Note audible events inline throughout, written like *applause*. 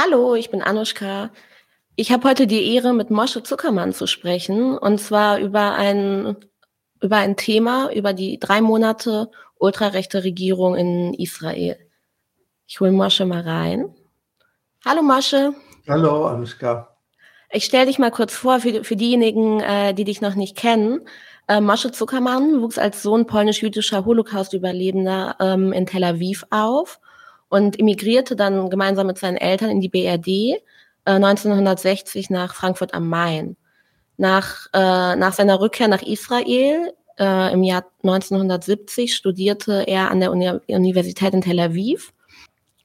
Hallo, ich bin Anushka. Ich habe heute die Ehre, mit Mosche Zuckermann zu sprechen, und zwar über ein, über ein Thema, über die drei Monate ultrarechte Regierung in Israel. Ich hole Mosche mal rein. Hallo Mosche. Hallo Anushka. Ich stelle dich mal kurz vor für, für diejenigen, äh, die dich noch nicht kennen. Äh, Mosche Zuckermann wuchs als Sohn polnisch-jüdischer Holocaust-Überlebender ähm, in Tel Aviv auf und emigrierte dann gemeinsam mit seinen Eltern in die BRD äh, 1960 nach Frankfurt am Main. Nach, äh, nach seiner Rückkehr nach Israel äh, im Jahr 1970 studierte er an der Uni Universität in Tel Aviv.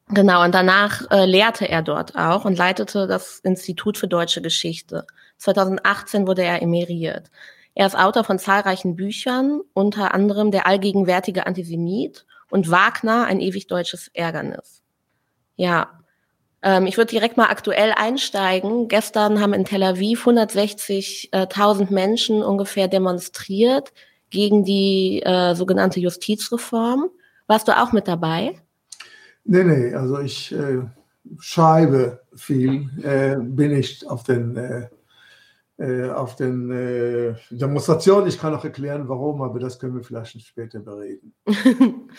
Genau, und danach äh, lehrte er dort auch und leitete das Institut für deutsche Geschichte. 2018 wurde er emeriert. Er ist Autor von zahlreichen Büchern, unter anderem Der allgegenwärtige Antisemit und Wagner, ein ewig deutsches Ärgernis. Ja, ähm, ich würde direkt mal aktuell einsteigen. Gestern haben in Tel Aviv 160.000 Menschen ungefähr demonstriert gegen die äh, sogenannte Justizreform. Warst du auch mit dabei? Nee, nee, also ich äh, schreibe viel, äh, bin nicht auf den äh, auf den äh, Demonstrationen. Ich kann auch erklären, warum, aber das können wir vielleicht später bereden. *laughs*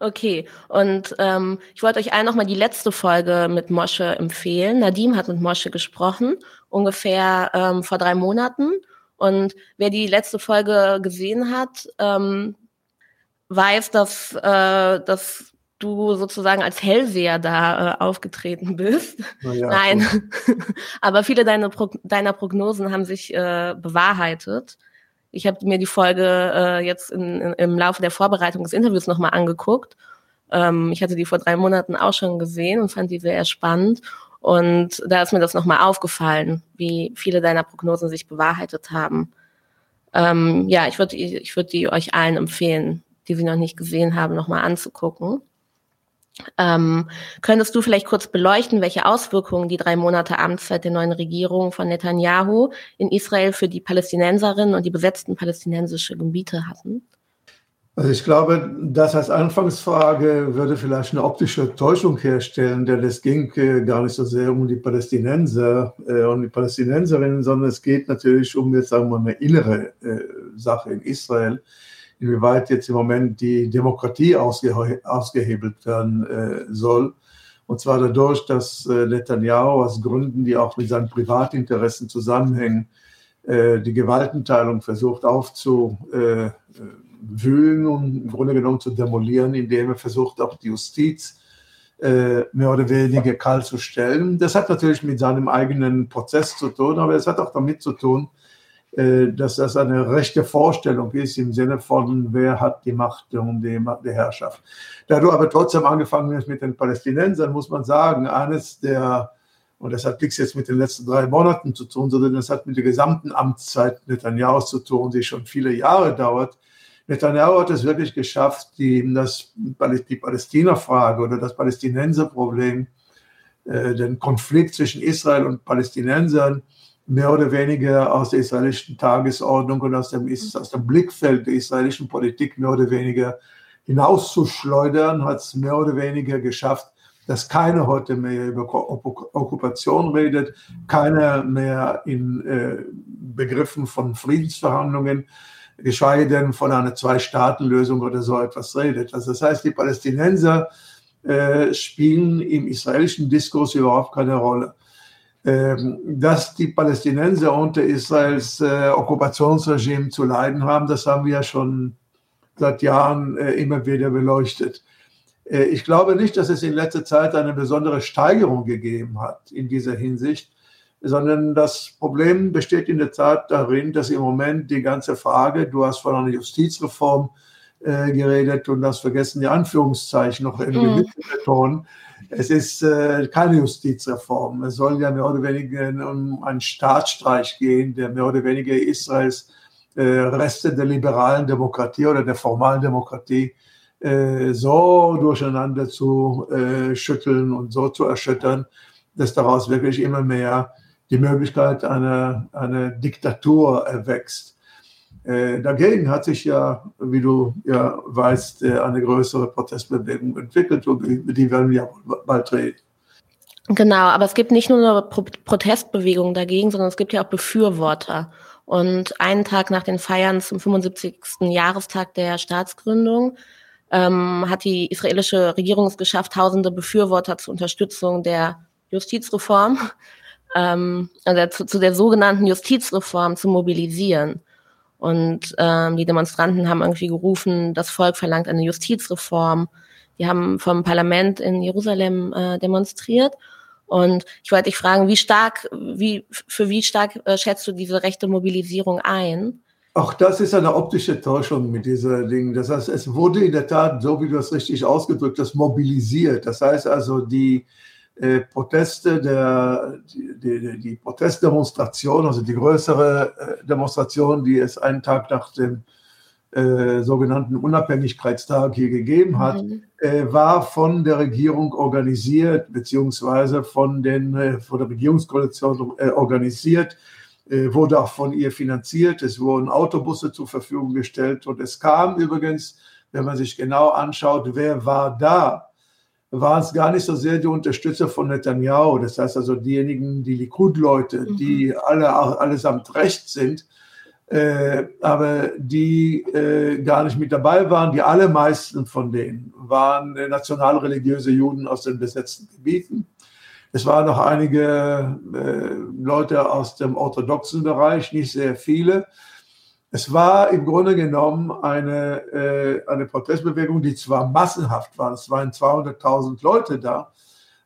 okay, und ähm, ich wollte euch allen nochmal die letzte Folge mit Mosche empfehlen. Nadim hat mit Mosche gesprochen, ungefähr ähm, vor drei Monaten. Und wer die letzte Folge gesehen hat, ähm, weiß, dass, äh, dass du sozusagen als Hellseher da äh, aufgetreten *laughs* bist. Ja, Nein, *laughs* aber viele deiner, Pro deiner Prognosen haben sich äh, bewahrheitet. Ich habe mir die Folge äh, jetzt in, in, im Laufe der Vorbereitung des Interviews nochmal angeguckt. Ähm, ich hatte die vor drei Monaten auch schon gesehen und fand die sehr spannend. Und da ist mir das nochmal aufgefallen, wie viele deiner Prognosen sich bewahrheitet haben. Ähm, ja, ich würde ich würd die euch allen empfehlen, die sie noch nicht gesehen haben, nochmal anzugucken. Ähm, könntest du vielleicht kurz beleuchten, welche Auswirkungen die drei Monate Amtszeit der neuen Regierung von Netanyahu in Israel für die Palästinenserinnen und die besetzten palästinensische Gebiete hatten? Also ich glaube, das als Anfangsfrage würde vielleicht eine optische Täuschung herstellen, denn es ging äh, gar nicht so sehr um die Palästinenser äh, und die Palästinenserinnen, sondern es geht natürlich um jetzt sagen wir mal eine innere äh, Sache in Israel inwieweit jetzt im Moment die Demokratie ausge ausgehebelt werden äh, soll. Und zwar dadurch, dass äh, Netanyahu aus Gründen, die auch mit seinen Privatinteressen zusammenhängen, äh, die Gewaltenteilung versucht aufzuwühlen und im Grunde genommen zu demolieren, indem er versucht, auch die Justiz äh, mehr oder weniger kalt zu stellen. Das hat natürlich mit seinem eigenen Prozess zu tun, aber es hat auch damit zu tun, äh, dass das eine rechte Vorstellung ist im Sinne von, wer hat die Macht und die, die Herrschaft. Da du aber trotzdem angefangen hast mit den Palästinensern, muss man sagen, eines der, und das hat nichts jetzt mit den letzten drei Monaten zu tun, sondern das hat mit der gesamten Amtszeit Netanyahu zu tun, die schon viele Jahre dauert. Netanyahu hat es wirklich geschafft, die, die Palästina-Frage oder das Palästinenser-Problem, äh, den Konflikt zwischen Israel und Palästinensern, mehr oder weniger aus der israelischen Tagesordnung und aus dem, aus dem Blickfeld der israelischen Politik mehr oder weniger hinauszuschleudern, hat es mehr oder weniger geschafft, dass keiner heute mehr über Okkupation redet, keiner mehr in äh, Begriffen von Friedensverhandlungen, geschweige denn von einer Zwei-Staaten-Lösung oder so etwas redet. Also das heißt, die Palästinenser äh, spielen im israelischen Diskurs überhaupt keine Rolle. Ähm, dass die Palästinenser unter Israels äh, Okkupationsregime zu leiden haben, das haben wir ja schon seit Jahren äh, immer wieder beleuchtet. Äh, ich glaube nicht, dass es in letzter Zeit eine besondere Steigerung gegeben hat in dieser Hinsicht, sondern das Problem besteht in der Tat darin, dass im Moment die ganze Frage, du hast von einer Justizreform äh, geredet und hast vergessen, die Anführungszeichen noch irgendwie mm. mitzubetonen. Es ist äh, keine Justizreform. Es soll ja mehr oder weniger um einen Staatsstreich gehen, der mehr oder weniger Israels äh, Reste der liberalen Demokratie oder der formalen Demokratie äh, so durcheinander zu äh, schütteln und so zu erschüttern, dass daraus wirklich immer mehr die Möglichkeit einer, einer Diktatur erwächst. Äh, dagegen hat sich ja, wie du ja weißt, äh, eine größere Protestbewegung entwickelt, über die werden wir bald reden. Genau, aber es gibt nicht nur eine Pro Protestbewegung dagegen, sondern es gibt ja auch Befürworter. Und einen Tag nach den Feiern zum 75. Jahrestag der Staatsgründung ähm, hat die israelische Regierung es geschafft, tausende Befürworter zur Unterstützung der Justizreform, ähm, also zu, zu der sogenannten Justizreform zu mobilisieren. Und ähm, die Demonstranten haben irgendwie gerufen, das Volk verlangt eine Justizreform. Die haben vom Parlament in Jerusalem äh, demonstriert. Und ich wollte dich fragen, wie stark, wie, für wie stark äh, schätzt du diese rechte Mobilisierung ein? Auch das ist eine optische Täuschung mit dieser Ding. Das heißt, es wurde in der Tat, so wie du es richtig ausgedrückt hast, mobilisiert. Das heißt also, die äh, Proteste, der, die, die, die, Protestdemonstration, also die größere äh, Demonstration, die es einen Tag nach dem äh, sogenannten Unabhängigkeitstag hier gegeben hat, mhm. äh, war von der Regierung organisiert, beziehungsweise von, den, von der Regierungskoalition organisiert, wurde auch von ihr finanziert. Es wurden Autobusse zur Verfügung gestellt und es kam übrigens, wenn man sich genau anschaut, wer war da, waren es gar nicht so sehr die Unterstützer von Netanyahu, das heißt also diejenigen, die Likud-Leute, mhm. die alle allesamt recht sind, äh, aber die äh, gar nicht mit dabei waren. Die allermeisten von denen waren äh, nationalreligiöse Juden aus den besetzten Gebieten. Es waren noch einige äh, Leute aus dem orthodoxen Bereich, nicht sehr viele. Es war im Grunde genommen eine, äh, eine Protestbewegung, die zwar massenhaft war, es waren 200.000 Leute da,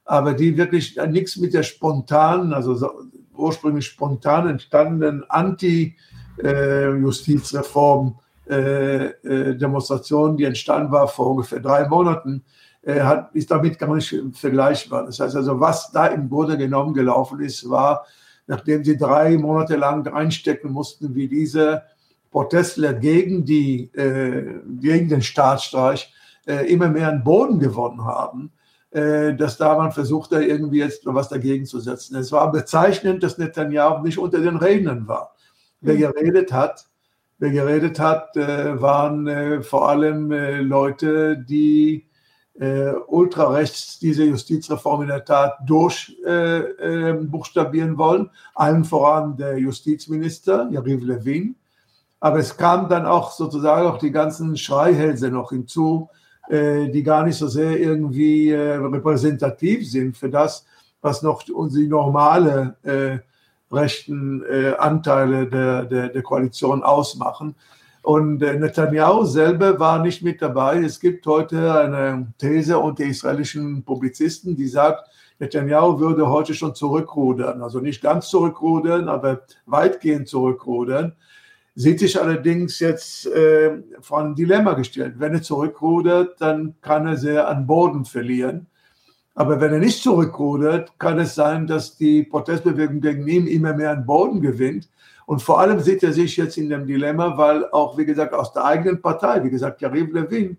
aber die wirklich nichts mit der spontanen, also so, ursprünglich spontan entstandenen Anti-Justizreform äh, äh, Demonstration, die entstanden war vor ungefähr drei Monaten, äh, hat, ist damit gar nicht vergleichbar. Das heißt also, was da im Grunde genommen gelaufen ist, war, nachdem sie drei Monate lang einstecken mussten, wie diese Protestler gegen, die, äh, gegen den Staatsstreich äh, immer mehr an Boden gewonnen haben, äh, dass da man versucht, da irgendwie jetzt was dagegen zu setzen. Es war bezeichnend, dass Netanyahu nicht unter den Rednern war. Wer mhm. geredet hat, wer geredet hat, äh, waren äh, vor allem äh, Leute, die ultrarechts diese Justizreform in der Tat durchbuchstabieren wollen. Allen voran der Justizminister, Yariv Levin, aber es kam dann auch sozusagen auch die ganzen Schreihälse noch hinzu, äh, die gar nicht so sehr irgendwie äh, repräsentativ sind für das, was noch unsere normale äh, rechten äh, Anteile der, der, der, Koalition ausmachen. Und äh, Netanyahu selber war nicht mit dabei. Es gibt heute eine These unter israelischen Publizisten, die sagt, Netanyahu würde heute schon zurückrudern. Also nicht ganz zurückrudern, aber weitgehend zurückrudern sieht sich allerdings jetzt äh, vor ein Dilemma gestellt. Wenn er zurückrudert, dann kann er sehr an Boden verlieren. Aber wenn er nicht zurückrudert, kann es sein, dass die Protestbewegung gegen ihn immer mehr an Boden gewinnt. Und vor allem sieht er sich jetzt in dem Dilemma, weil auch, wie gesagt, aus der eigenen Partei, wie gesagt, Yariv Levin,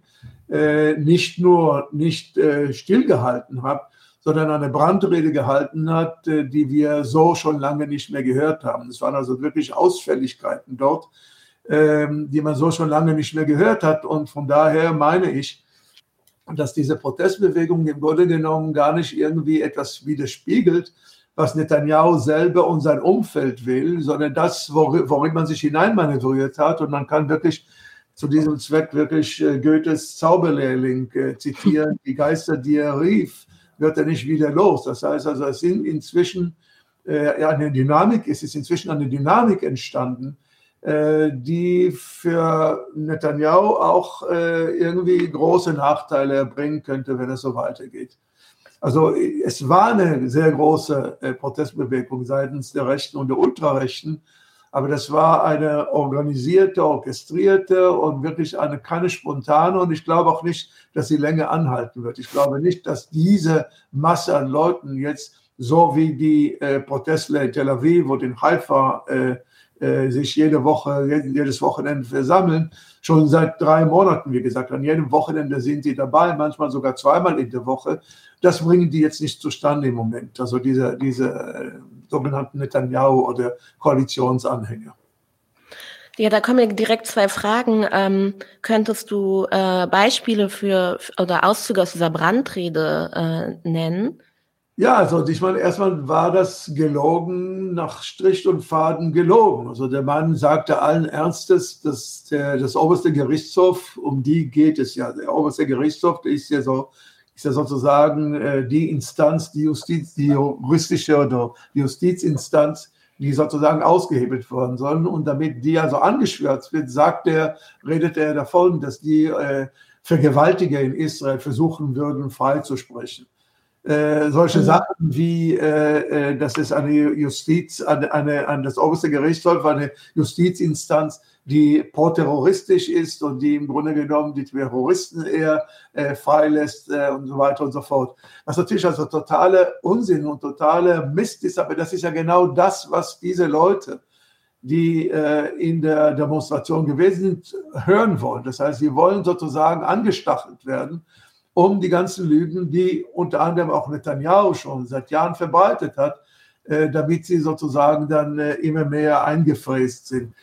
äh, nicht nur nicht äh, stillgehalten hat, sondern eine Brandrede gehalten hat, äh, die wir so schon lange nicht mehr gehört haben. Es waren also wirklich Ausfälligkeiten dort, ähm, die man so schon lange nicht mehr gehört hat. Und von daher meine ich, dass diese Protestbewegung im Grunde genommen gar nicht irgendwie etwas widerspiegelt, was Netanyahu selber und sein Umfeld will, sondern das, worin man sich hineinmanövriert hat. Und man kann wirklich zu diesem Zweck wirklich äh, Goethes Zauberlehrling äh, zitieren, die Geister, die er rief wird er nicht wieder los. Das heißt also, es sind inzwischen äh, eine Dynamik, es ist inzwischen eine Dynamik entstanden, äh, die für Netanyahu auch äh, irgendwie große Nachteile bringen könnte, wenn es so weitergeht. Also es war eine sehr große äh, Protestbewegung seitens der Rechten und der Ultrarechten, aber das war eine organisierte, orchestrierte und wirklich eine keine spontane. Und ich glaube auch nicht, dass sie länger anhalten wird. Ich glaube nicht, dass diese Masse an Leuten jetzt so wie die äh, Protestler in Tel Aviv und in Haifa äh, äh, sich jede Woche, jedes Wochenende versammeln, schon seit drei Monaten, wie gesagt. An jedem Wochenende sind sie dabei, manchmal sogar zweimal in der Woche. Das bringen die jetzt nicht zustande im Moment. Also diese, diese äh, sogenannten Netanyahu oder Koalitionsanhänger. Ja, da kommen mir direkt zwei Fragen. Ähm, könntest du äh, Beispiele für oder Auszüge aus dieser Brandrede äh, nennen? Ja, also ich meine, erstmal war das gelogen, nach Strich und Faden gelogen. Also der Mann sagte allen Ernstes, dass der, das oberste Gerichtshof, um die geht es ja. Der oberste Gerichtshof ist ja so, ist ja sozusagen äh, die Instanz, die Justiz, die juristische oder die Justizinstanz, die sozusagen ausgehebelt worden sollen. Und damit die also angeschwärzt wird, sagt er, redet er davon, dass die äh, Vergewaltiger in Israel versuchen würden, freizusprechen. Äh, solche mhm. Sachen wie, äh, äh, dass es eine Justiz, eine, eine, an das oberste Gerichtshof, eine Justizinstanz, die pro-terroristisch ist und die im Grunde genommen die Terroristen eher äh, freilässt äh, und so weiter und so fort. Was natürlich also totale Unsinn und totale Mist ist, aber das ist ja genau das, was diese Leute, die äh, in der Demonstration gewesen sind, hören wollen. Das heißt, sie wollen sozusagen angestachelt werden um die ganzen Lügen, die unter anderem auch Netanyahu schon seit Jahren verbreitet hat, äh, damit sie sozusagen dann äh, immer mehr eingefräst sind.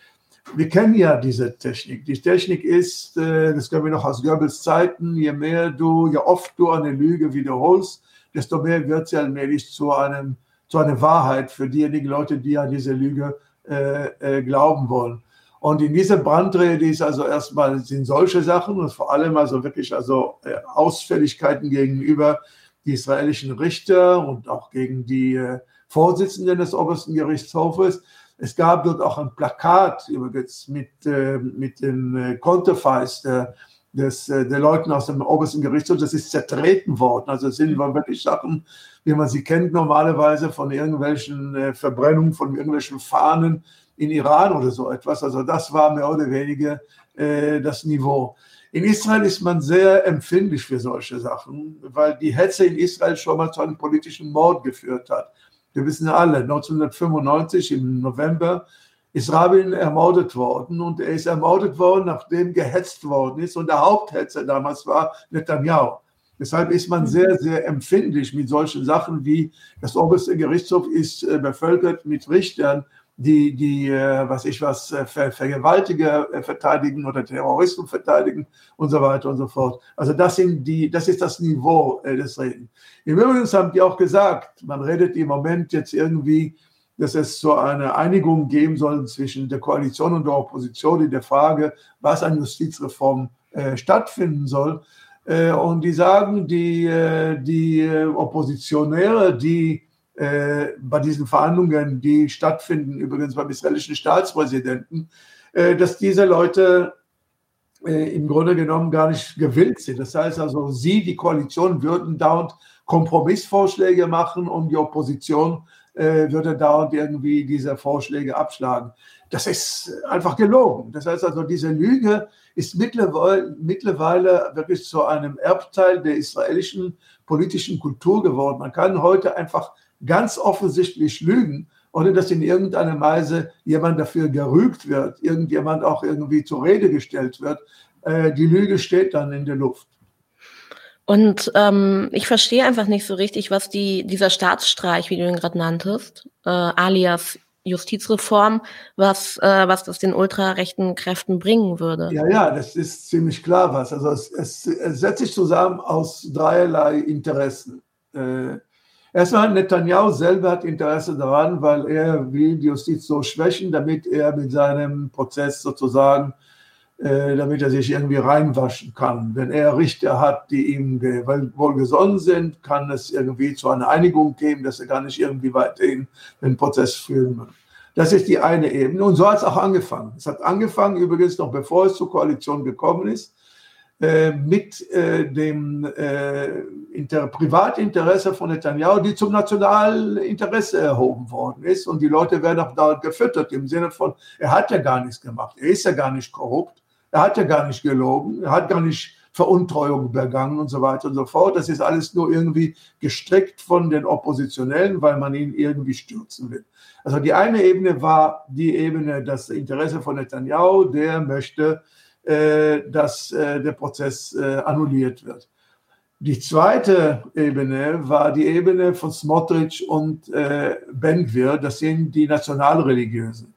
Wir kennen ja diese Technik. Die Technik ist, äh, das können wir noch aus Goebbels Zeiten, je mehr du, je oft du eine Lüge wiederholst, desto mehr wird sie allmählich zu, einem, zu einer Wahrheit für diejenigen Leute, die an diese Lüge äh, äh, glauben wollen. Und in dieser Brandrede ist also erstmal sind solche Sachen und vor allem also wirklich also äh, Ausfälligkeiten gegenüber die israelischen Richter und auch gegen die äh, Vorsitzenden des obersten Gerichtshofes. Es gab dort auch ein Plakat übrigens mit, äh, mit den Konterfeis der, des, der Leuten aus dem obersten Gerichtshof. Das ist zertreten worden. Also es sind wirklich Sachen, wie man sie kennt normalerweise von irgendwelchen Verbrennungen, von irgendwelchen Fahnen in Iran oder so etwas. Also das war mehr oder weniger äh, das Niveau. In Israel ist man sehr empfindlich für solche Sachen, weil die Hetze in Israel schon mal zu einem politischen Mord geführt hat. Wir wissen alle, 1995 im November ist Rabin ermordet worden und er ist ermordet worden, nachdem gehetzt worden ist und der Haupthetzer damals war Netanyahu. Deshalb ist man sehr, sehr empfindlich mit solchen Sachen wie das oberste Gerichtshof ist äh, bevölkert mit Richtern, die, die äh, was ich was, äh, Ver Vergewaltiger äh, verteidigen oder Terroristen verteidigen und so weiter und so fort. Also das sind die, das ist das Niveau des Reden. Im Übrigen haben die auch gesagt, man redet im Moment jetzt irgendwie, dass es so eine Einigung geben soll zwischen der Koalition und der Opposition in der Frage, was an Justizreform äh, stattfinden soll. Äh, und die sagen, die, äh, die Oppositionäre, die äh, bei diesen Verhandlungen, die stattfinden, übrigens beim israelischen Staatspräsidenten, äh, dass diese Leute äh, im Grunde genommen gar nicht gewillt sind. Das heißt also, sie, die Koalition, würden dauernd Kompromissvorschläge machen und die Opposition äh, würde dauernd irgendwie diese Vorschläge abschlagen. Das ist einfach gelogen. Das heißt also, diese Lüge ist mittlerweile, mittlerweile wirklich zu einem Erbteil der israelischen politischen Kultur geworden. Man kann heute einfach ganz offensichtlich lügen, ohne dass in irgendeiner Weise jemand dafür gerügt wird, irgendjemand auch irgendwie zur Rede gestellt wird. Äh, die Lüge steht dann in der Luft. Und ähm, ich verstehe einfach nicht so richtig, was die, dieser Staatsstreich, wie du ihn gerade nanntest, äh, alias Justizreform, was, äh, was das den ultrarechten Kräften bringen würde. Ja, ja, das ist ziemlich klar was. Also es, es, es setzt sich zusammen aus dreierlei Interessen. Äh, Erstmal Netanyahu selber hat Interesse daran, weil er will die Justiz so schwächen, damit er mit seinem Prozess sozusagen, äh, damit er sich irgendwie reinwaschen kann. Wenn er Richter hat, die ihm wohlgesonnen sind, kann es irgendwie zu einer Einigung geben, dass er gar nicht irgendwie weiterhin den Prozess führen will. Das ist die eine Ebene. Und so hat es auch angefangen. Es hat angefangen, übrigens noch bevor es zur Koalition gekommen ist, mit äh, dem äh, Inter Privatinteresse von Netanyahu, die zum Nationalinteresse erhoben worden ist. Und die Leute werden auch da gefüttert im Sinne von, er hat ja gar nichts gemacht, er ist ja gar nicht korrupt, er hat ja gar nicht gelogen, er hat gar nicht Veruntreuung begangen und so weiter und so fort. Das ist alles nur irgendwie gestrickt von den Oppositionellen, weil man ihn irgendwie stürzen will. Also die eine Ebene war die Ebene, das Interesse von Netanyahu, der möchte äh, dass äh, der Prozess äh, annulliert wird. Die zweite Ebene war die Ebene von Smotrich und äh, Ben-Gvir, das sind die Nationalreligiösen.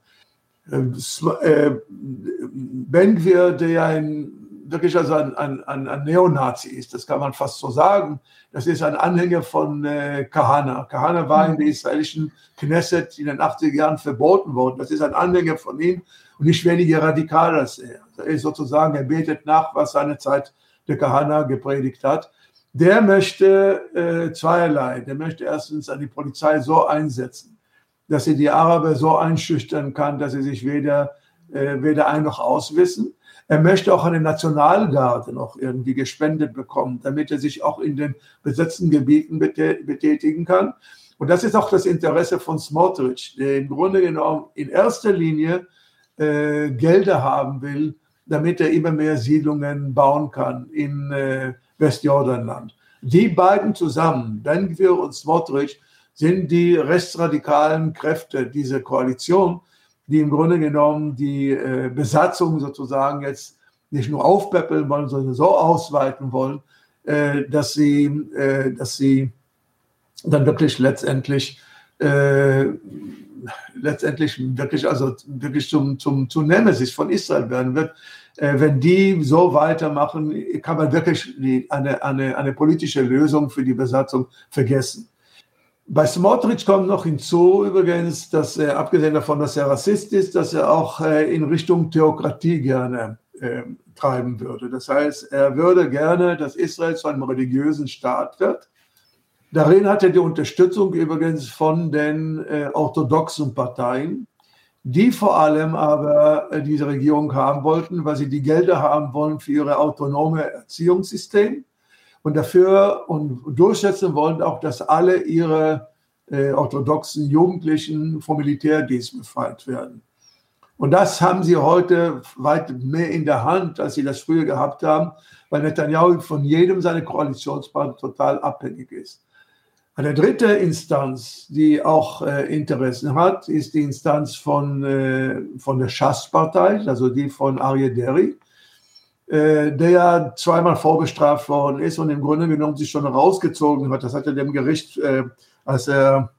Ben-Gvir, der ja in wirklich also ein, ein, ein, ein, Neonazi ist, das kann man fast so sagen. Das ist ein Anhänger von äh, Kahana. Kahana war in der israelischen Knesset in den 80er Jahren verboten worden. Das ist ein Anhänger von ihm und nicht weniger radikal als er. Er ist sozusagen, er betet nach, was seine Zeit der Kahana gepredigt hat. Der möchte äh, zweierlei. Der möchte erstens an die Polizei so einsetzen, dass sie die Araber so einschüchtern kann, dass sie sich weder, äh, weder ein noch auswissen. Er möchte auch eine Nationalgarde noch irgendwie gespendet bekommen, damit er sich auch in den besetzten Gebieten betätigen kann. Und das ist auch das Interesse von Smotrich, der im Grunde genommen in erster Linie äh, Gelder haben will, damit er immer mehr Siedlungen bauen kann in äh, Westjordanland. Die beiden zusammen, Ben-Gvir und Smotrich, sind die rechtsradikalen Kräfte dieser Koalition, die im Grunde genommen die äh, Besatzung sozusagen jetzt nicht nur aufpäppeln wollen, sondern so ausweiten wollen, äh, dass, sie, äh, dass sie dann wirklich letztendlich äh, letztendlich wirklich also wirklich zum, zum, zum Nemesis von Israel werden wird. Äh, wenn die so weitermachen, kann man wirklich die, eine, eine, eine politische Lösung für die Besatzung vergessen. Bei Smotrich kommt noch hinzu übrigens, dass er, abgesehen davon, dass er Rassist ist, dass er auch äh, in Richtung Theokratie gerne äh, treiben würde. Das heißt, er würde gerne, dass Israel zu einem religiösen Staat wird. Darin hat er die Unterstützung übrigens von den äh, orthodoxen Parteien, die vor allem aber äh, diese Regierung haben wollten, weil sie die Gelder haben wollen für ihre autonome Erziehungssystem und dafür und durchsetzen wollen auch, dass alle ihre äh, orthodoxen Jugendlichen vom Militärdienst befreit werden. Und das haben sie heute weit mehr in der Hand, als sie das früher gehabt haben, weil Netanyahu von jedem seiner Koalitionspartner total abhängig ist. Eine dritte Instanz, die auch äh, Interessen hat, ist die Instanz von, äh, von der Schass-Partei, also die von Arye Derry, äh, der ja zweimal vorbestraft worden ist und im Grunde genommen sich schon rausgezogen hat. Das hat er dem Gericht, äh, als er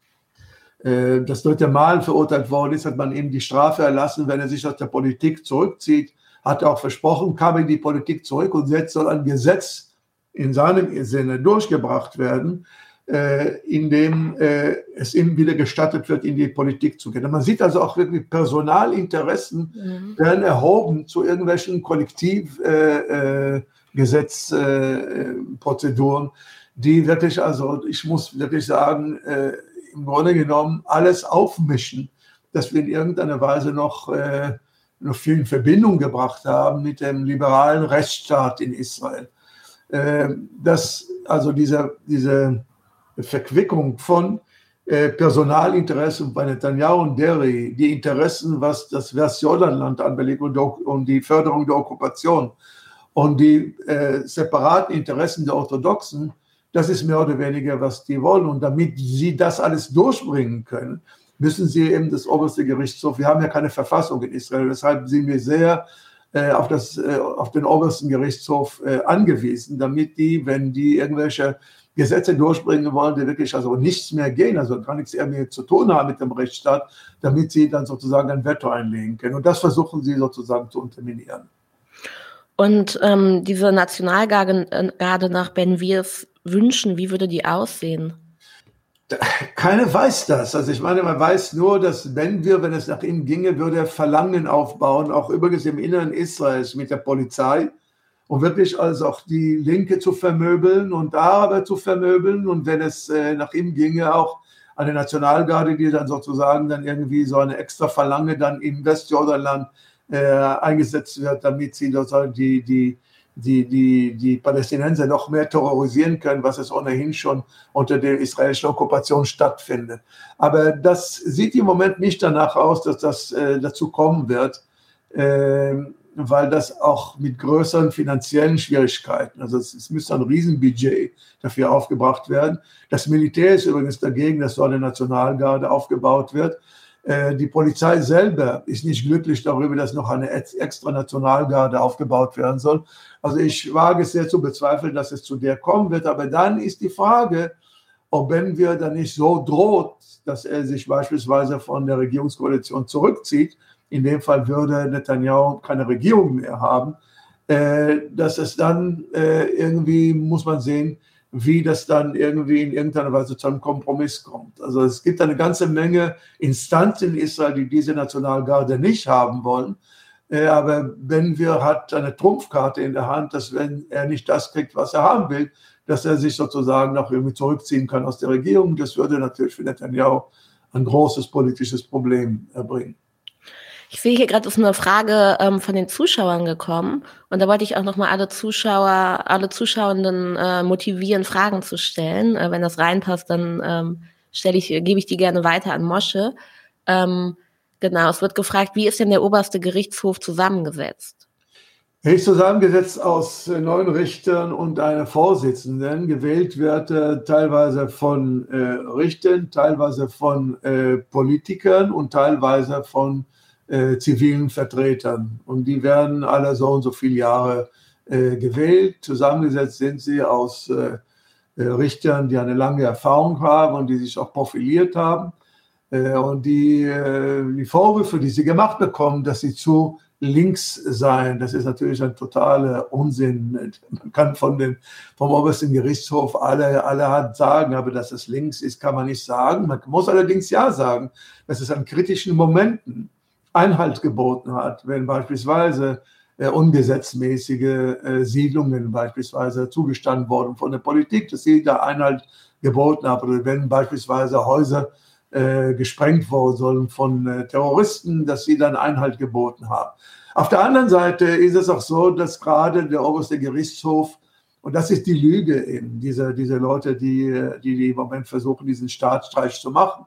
äh, das dritte Mal verurteilt worden ist, hat man ihm die Strafe erlassen, wenn er sich aus der Politik zurückzieht. Hat er auch versprochen, kam in die Politik zurück und jetzt soll ein Gesetz in seinem Sinne durchgebracht werden, äh, in dem äh, es ihm wieder gestattet wird, in die Politik zu gehen. Und man sieht also auch wirklich Personalinteressen mhm. werden erhoben zu irgendwelchen Kollektivgesetzprozeduren, äh, die wirklich, also ich muss wirklich sagen, im Grunde genommen alles aufmischen, dass wir in irgendeiner Weise noch, noch viel in Verbindung gebracht haben mit dem liberalen Rechtsstaat in Israel. dass also diese, diese Verquickung von äh, Personalinteressen bei Netanyahu und Derry, die Interessen, was das Westjordanland anbelegt und, und, die Förderung der Okkupation und die äh, separaten Interessen der Orthodoxen, das ist mehr oder weniger, was die wollen. Und damit sie das alles durchbringen können, müssen sie eben das oberste Gerichtshof, wir haben ja keine Verfassung in Israel, deshalb sind wir sehr äh, auf, das, äh, auf den obersten Gerichtshof äh, angewiesen, damit die, wenn die irgendwelche Gesetze durchbringen wollen, die wirklich also nichts mehr gehen, also gar nichts mehr zu tun haben mit dem Rechtsstaat, damit sie dann sozusagen ein Veto einlegen können. Und das versuchen sie sozusagen zu unterminieren. Und ähm, diese Nationalgarde nach Ben Wirs wünschen, wie würde die aussehen? Keiner weiß das. Also ich meine, man weiß nur, dass Ben wir, wenn es nach ihm ginge, würde er Verlangen aufbauen, auch übrigens im Inneren Israels mit der Polizei und wirklich also auch die Linke zu vermöbeln und Araber zu vermöbeln und wenn es äh, nach ihm ginge, auch eine Nationalgarde, die dann sozusagen dann irgendwie so eine extra Verlange dann im Westjordanland äh, eingesetzt wird, damit sie sozusagen die, die, die, die, die Palästinenser noch mehr terrorisieren können, was es ohnehin schon unter der israelischen Okkupation stattfindet. Aber das sieht im Moment nicht danach aus, dass das äh, dazu kommen wird. Ähm, weil das auch mit größeren finanziellen Schwierigkeiten, also es, es müsste ein Riesenbudget dafür aufgebracht werden. Das Militär ist übrigens dagegen, dass so eine Nationalgarde aufgebaut wird. Äh, die Polizei selber ist nicht glücklich darüber, dass noch eine extra Nationalgarde aufgebaut werden soll. Also ich wage es sehr zu bezweifeln, dass es zu der kommen wird. Aber dann ist die Frage, ob wenn wir dann nicht so droht, dass er sich beispielsweise von der Regierungskoalition zurückzieht, in dem Fall würde Netanyahu keine Regierung mehr haben. äh, dass es dann äh, irgendwie, muss man sehen, wie das dann irgendwie in irgendeiner Weise zu einem Kompromiss kommt. Also es gibt eine ganze Menge Instanzen in Israel, die diese Nationalgarde nicht haben wollen. Äh, aber wenn wir hat eine Trumpfkarte in der Hand, dass wenn er nicht das kriegt, was er haben will, dass er sich sozusagen noch irgendwie zurückziehen kann aus der Regierung, das würde natürlich für Netanyahu ein großes politisches Problem erbringen. Ich sehe hier gerade ist eine Frage ähm, von den Zuschauern gekommen und da wollte ich auch noch mal alle Zuschauer, alle Zuschauenden äh, motivieren, Fragen zu stellen. Äh, wenn das reinpasst, dann ähm, stelle ich, gebe ich die gerne weiter an Mosche. Ähm, genau, es wird gefragt, wie ist denn der oberste Gerichtshof zusammengesetzt? Er ist zusammengesetzt aus äh, neun Richtern und einer Vorsitzenden. Gewählt wird äh, teilweise von äh, Richtern, teilweise von äh, Politikern und teilweise von äh, zivilen Vertretern. Und die werden alle so und so viele Jahre äh, gewählt. Zusammengesetzt sind sie aus äh, äh, Richtern, die eine lange Erfahrung haben und die sich auch profiliert haben. Äh, und die, die Vorwürfe, die sie gemacht bekommen, dass sie zu links seien, das ist natürlich ein totaler Unsinn. Man kann von den, vom obersten Gerichtshof alle, alle halt sagen, aber dass es links ist, kann man nicht sagen. Man muss allerdings ja sagen, dass es an kritischen Momenten Einhalt geboten hat, wenn beispielsweise äh, ungesetzmäßige äh, Siedlungen beispielsweise zugestanden wurden von der Politik, dass sie da Einhalt geboten haben, oder wenn beispielsweise Häuser äh, gesprengt worden sollen von äh, Terroristen, dass sie dann Einhalt geboten haben. Auf der anderen Seite ist es auch so, dass gerade der oberste Gerichtshof, und das ist die Lüge eben, diese, diese Leute, die, die, die im Moment versuchen, diesen Staatsstreich zu machen,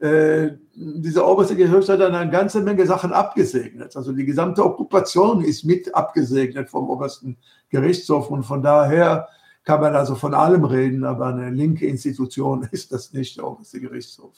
äh, dieser oberste Gerichtshof hat dann eine ganze Menge Sachen abgesegnet. Also die gesamte Okkupation ist mit abgesegnet vom obersten Gerichtshof und von daher kann man also von allem reden, aber eine linke Institution *laughs* ist das nicht, der oberste Gerichtshof.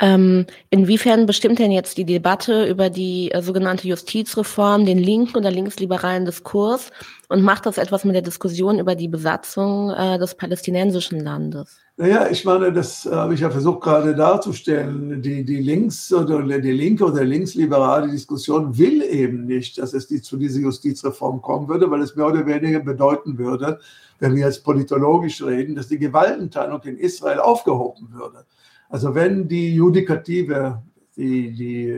Ähm, inwiefern bestimmt denn jetzt die Debatte über die äh, sogenannte Justizreform den linken oder linksliberalen Diskurs und macht das etwas mit der Diskussion über die Besatzung äh, des palästinensischen Landes? Naja, ich meine, das habe ich ja versucht gerade darzustellen. Die, die Links- oder die linke oder linksliberale Diskussion will eben nicht, dass es die, zu dieser Justizreform kommen würde, weil es mehr oder weniger bedeuten würde, wenn wir jetzt politologisch reden, dass die Gewaltenteilung in Israel aufgehoben würde. Also wenn die Judikative, die, die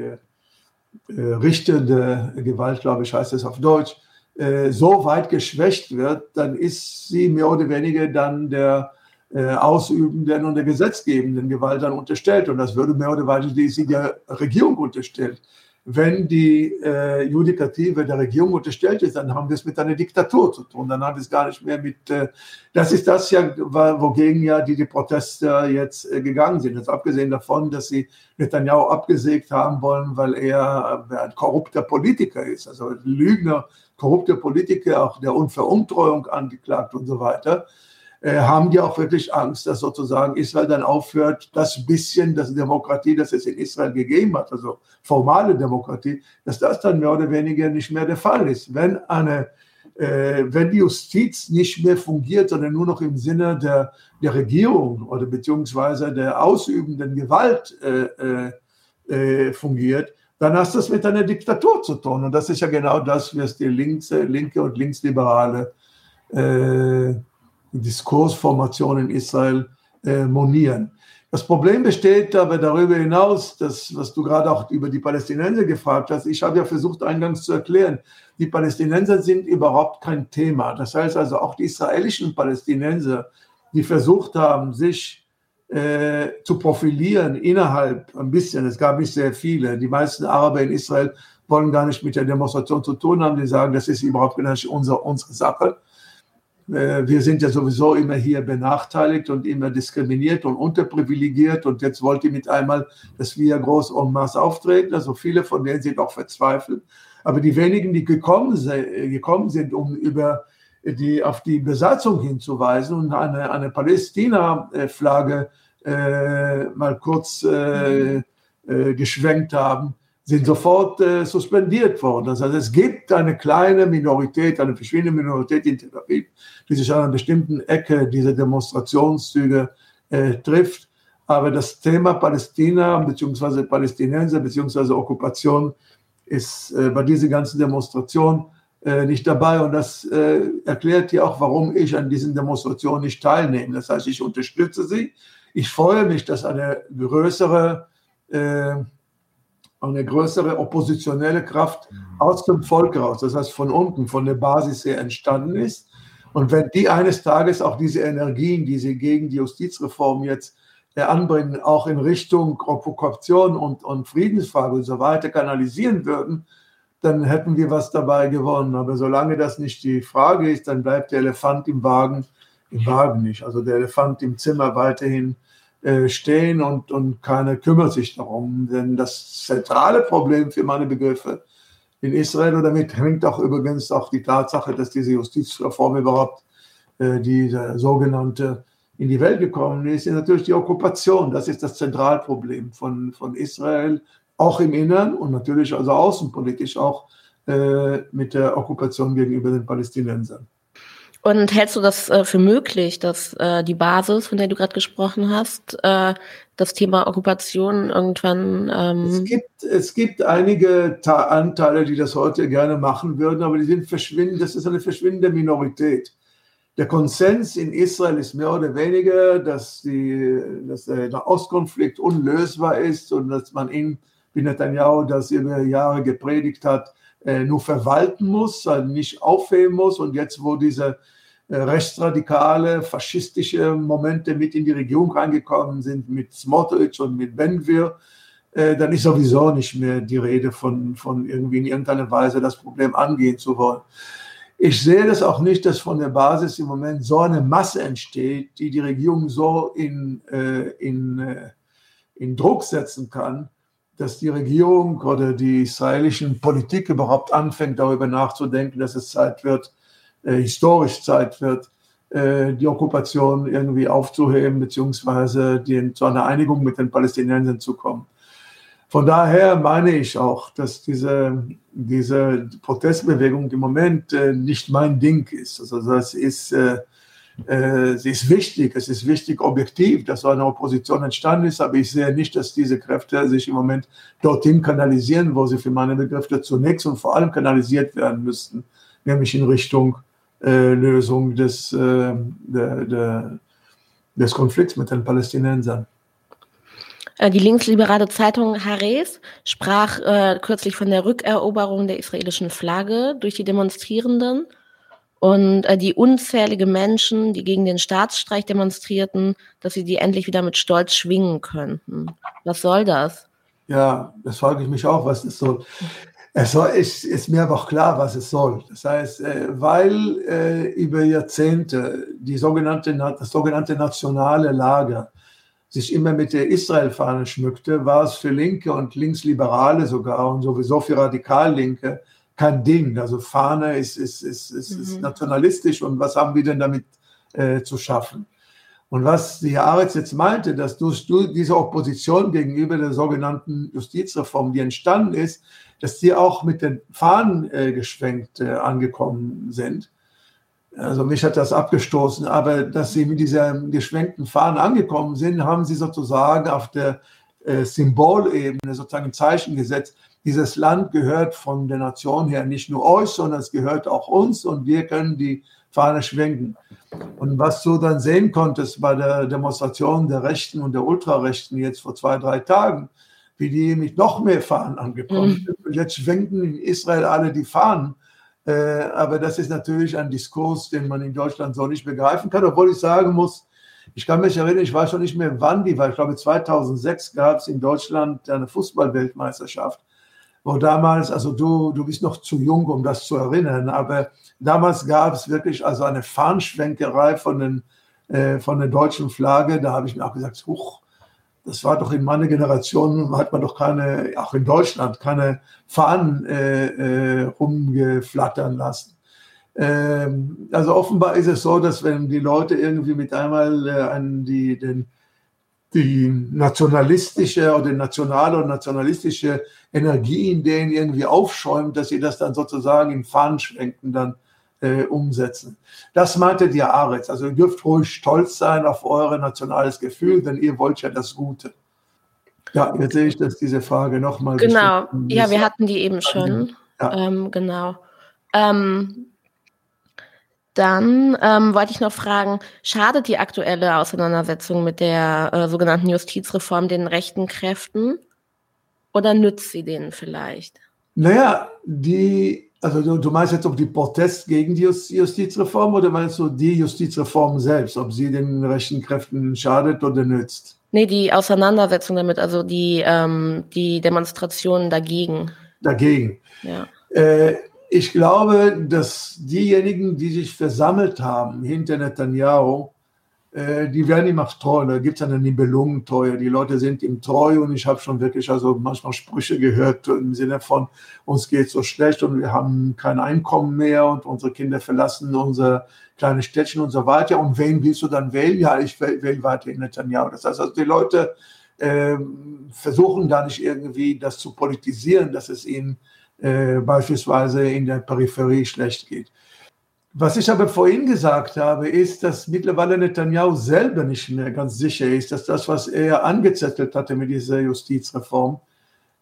äh, richtende Gewalt, glaube ich, heißt es auf Deutsch, äh, so weit geschwächt wird, dann ist sie mehr oder weniger dann der äh, ausübenden und der gesetzgebenden Gewalt dann unterstellt. Und das würde mehr oder weniger der Regierung unterstellt wenn die äh, Judikative der Regierung unterstellt ist, dann haben wir es mit einer Diktatur zu tun. Dann haben wir es gar nicht mehr mit, äh, das ist das ja, wogegen ja die, die Proteste jetzt äh, gegangen sind. Jetzt abgesehen davon, dass sie Netanyahu abgesägt haben wollen, weil er äh, ein korrupter Politiker ist, also Lügner, korrupter Politiker, auch der Unveruntreuung angeklagt und so weiter. Äh, haben die auch wirklich Angst, dass sozusagen Israel dann aufhört, das bisschen, das Demokratie, das es in Israel gegeben hat, also formale Demokratie, dass das dann mehr oder weniger nicht mehr der Fall ist. Wenn eine äh, wenn die Justiz nicht mehr fungiert, sondern nur noch im Sinne der, der Regierung oder beziehungsweise der ausübenden Gewalt äh, äh, äh fungiert, dann hast du es mit einer Diktatur zu tun. Und das ist ja genau das, was die Linke, linke und Linksliberale äh, Diskursformation in Israel äh, monieren. Das Problem besteht aber darüber hinaus, dass, was du gerade auch über die Palästinenser gefragt hast, ich habe ja versucht eingangs zu erklären, die Palästinenser sind überhaupt kein Thema. Das heißt also auch die israelischen Palästinenser, die versucht haben, sich äh, zu profilieren innerhalb ein bisschen, es gab nicht sehr viele, die meisten Araber in Israel wollen gar nicht mit der Demonstration zu tun haben, die sagen, das ist überhaupt nicht unsere, unsere Sache. Äh, wir sind ja sowieso immer hier benachteiligt und immer diskriminiert und unterprivilegiert und jetzt wollt ihr mit einmal, dass wir groß en masse auftreten. Also viele von denen sind auch verzweifelt. Aber die wenigen, die gekommen sind, gekommen sind um über die, auf die Besatzung hinzuweisen und eine, eine Palästina-Flagge äh, mal kurz äh, äh, geschwenkt haben, sind sofort äh, suspendiert worden. Das heißt, es gibt eine kleine Minorität, eine verschwindende Minorität in Tel Aviv, die sich an einer bestimmten Ecke dieser Demonstrationszüge äh, trifft. Aber das Thema Palästina bzw. Palästinenser bzw. Okkupation ist äh, bei dieser ganzen Demonstration äh, nicht dabei. Und das äh, erklärt ja auch, warum ich an diesen Demonstrationen nicht teilnehme. Das heißt, ich unterstütze sie. Ich freue mich, dass eine größere, äh, eine größere oppositionelle Kraft aus dem Volk raus, das heißt von unten, von der Basis her entstanden ist. Und wenn die eines Tages auch diese Energien, die sie gegen die Justizreform jetzt äh, anbringen, auch in Richtung Provokation und, und Friedensfrage und so weiter kanalisieren würden, dann hätten wir was dabei gewonnen. Aber solange das nicht die Frage ist, dann bleibt der Elefant im Wagen, im Wagen nicht, also der Elefant im Zimmer weiterhin äh, stehen und, und keiner kümmert sich darum. Denn das zentrale Problem für meine Begriffe in Israel, und damit hängt auch übrigens auch die Tatsache, dass diese Justizreform überhaupt, äh, diese sogenannte, in die Welt gekommen ist, ist natürlich die Okkupation. Das ist das Zentralproblem von, von Israel auch im Innern und natürlich also außenpolitisch auch äh, mit der Okkupation gegenüber den Palästinensern. Und hältst du das äh, für möglich, dass äh, die Basis, von der du gerade gesprochen hast, äh, das Thema Okkupation irgendwann. Ähm es, gibt, es gibt einige Ta Anteile, die das heute gerne machen würden, aber die sind verschwindend, das ist eine verschwindende Minorität. Der Konsens in Israel ist mehr oder weniger, dass, die, dass der Ostkonflikt unlösbar ist und dass man ihn wie Netanyahu das über Jahre gepredigt hat, äh, nur verwalten muss, also nicht aufheben muss. Und jetzt, wo diese äh, rechtsradikale, faschistische Momente mit in die Regierung reingekommen sind, mit Smotrich und mit Benvir, äh, dann ist sowieso nicht mehr die Rede von, von irgendwie in irgendeiner Weise das Problem angehen zu wollen. Ich sehe das auch nicht, dass von der Basis im Moment so eine Masse entsteht, die die Regierung so in, in, in Druck setzen kann, dass die Regierung oder die israelischen Politik überhaupt anfängt, darüber nachzudenken, dass es Zeit wird, äh, historisch Zeit wird, äh, die Okkupation irgendwie aufzuheben, beziehungsweise die, zu einer Einigung mit den Palästinensern zu kommen. Von daher meine ich auch, dass diese, diese Protestbewegung im Moment äh, nicht mein Ding ist. Also das ist äh, sie ist wichtig, es ist wichtig objektiv, dass so eine Opposition entstanden ist, aber ich sehe nicht, dass diese Kräfte sich im Moment dorthin kanalisieren, wo sie für meine Begriffe zunächst und vor allem kanalisiert werden müssten, nämlich in Richtung äh, Lösung des, äh, der, der, des Konflikts mit den Palästinensern. Äh, die linksliberale Zeitung Haaretz sprach äh, kürzlich von der Rückeroberung der israelischen Flagge durch die Demonstrierenden und äh, die unzählige Menschen, die gegen den Staatsstreich demonstrierten, dass sie die endlich wieder mit Stolz schwingen könnten. Was soll das? Ja, das frage ich mich auch, was es soll. Es soll, ist, ist mir aber auch klar, was es soll. Das heißt, äh, weil äh, über Jahrzehnte die sogenannte, das sogenannte nationale Lager sich immer mit der Israel-Fahne schmückte, war es für Linke und Linksliberale sogar und sowieso für Radikallinke kein Ding. Also Fahne ist, ist, ist, ist, mhm. ist nationalistisch und was haben wir denn damit äh, zu schaffen? Und was die Aretz jetzt meinte, dass durch, durch diese Opposition gegenüber der sogenannten Justizreform, die entstanden ist, dass die auch mit den Fahnen äh, geschwenkt äh, angekommen sind. Also mich hat das abgestoßen, aber dass sie mit dieser geschwenkten Fahnen angekommen sind, haben sie sozusagen auf der äh, Symbolebene sozusagen ein Zeichen gesetzt, dieses Land gehört von der Nation her nicht nur euch, sondern es gehört auch uns und wir können die Fahne schwenken. Und was du dann sehen konntest bei der Demonstration der Rechten und der Ultrarechten jetzt vor zwei, drei Tagen, wie die mit noch mehr Fahnen angekommen sind. Mhm. Jetzt schwenken in Israel alle die Fahnen. Äh, aber das ist natürlich ein Diskurs, den man in Deutschland so nicht begreifen kann, obwohl ich sagen muss, ich kann mich erinnern, ich weiß schon nicht mehr, wann die war. Ich glaube, 2006 gab es in Deutschland eine Fußballweltmeisterschaft wo damals, also du, du bist noch zu jung, um das zu erinnern, aber damals gab es wirklich also eine Fahnenschwenkerei von, den, äh, von der deutschen Flagge. Da habe ich mir auch gesagt, huch, das war doch in meiner Generation, hat man doch keine, auch in Deutschland, keine Fahnen äh, äh, rumgeflattern lassen. Ähm, also offenbar ist es so, dass wenn die Leute irgendwie mit einmal äh, an die, den die nationalistische oder nationale und nationalistische Energie in denen irgendwie aufschäumt, dass sie das dann sozusagen in Fahnenschwenken dann äh, umsetzen. Das meinte die Aretz. Also ihr dürft ruhig stolz sein auf euer nationales Gefühl, denn ihr wollt ja das Gute. Ja, jetzt sehe ich, dass diese Frage nochmal. Genau, ja, wir hatten die eben schon. Ja. Ähm, genau. Ähm, dann ähm, wollte ich noch fragen, schadet die aktuelle Auseinandersetzung mit der äh, sogenannten Justizreform den rechten Kräften oder nützt sie denen vielleicht? Naja, die, also du, du meinst jetzt, ob die Protest gegen die Justizreform oder meinst du die Justizreform selbst, ob sie den rechten Kräften schadet oder nützt? Nee, die Auseinandersetzung damit, also die, ähm, die Demonstrationen dagegen. Dagegen. Ja. Äh, ich glaube, dass diejenigen, die sich versammelt haben hinter Netanyahu, äh, die werden ihm auch treu. Da gibt es eine Nibelungentreue. Die Leute sind ihm treu und ich habe schon wirklich also manchmal Sprüche gehört im Sinne von, uns geht so schlecht und wir haben kein Einkommen mehr und unsere Kinder verlassen unser kleines Städtchen und so weiter. Und wen willst du dann wählen? Ja, ich wähle weiterhin Netanyahu. Das heißt also, die Leute äh, versuchen da nicht irgendwie das zu politisieren, dass es ihnen äh, beispielsweise in der Peripherie schlecht geht. Was ich aber vorhin gesagt habe, ist, dass mittlerweile Netanyahu selber nicht mehr ganz sicher ist, dass das, was er angezettelt hatte mit dieser Justizreform,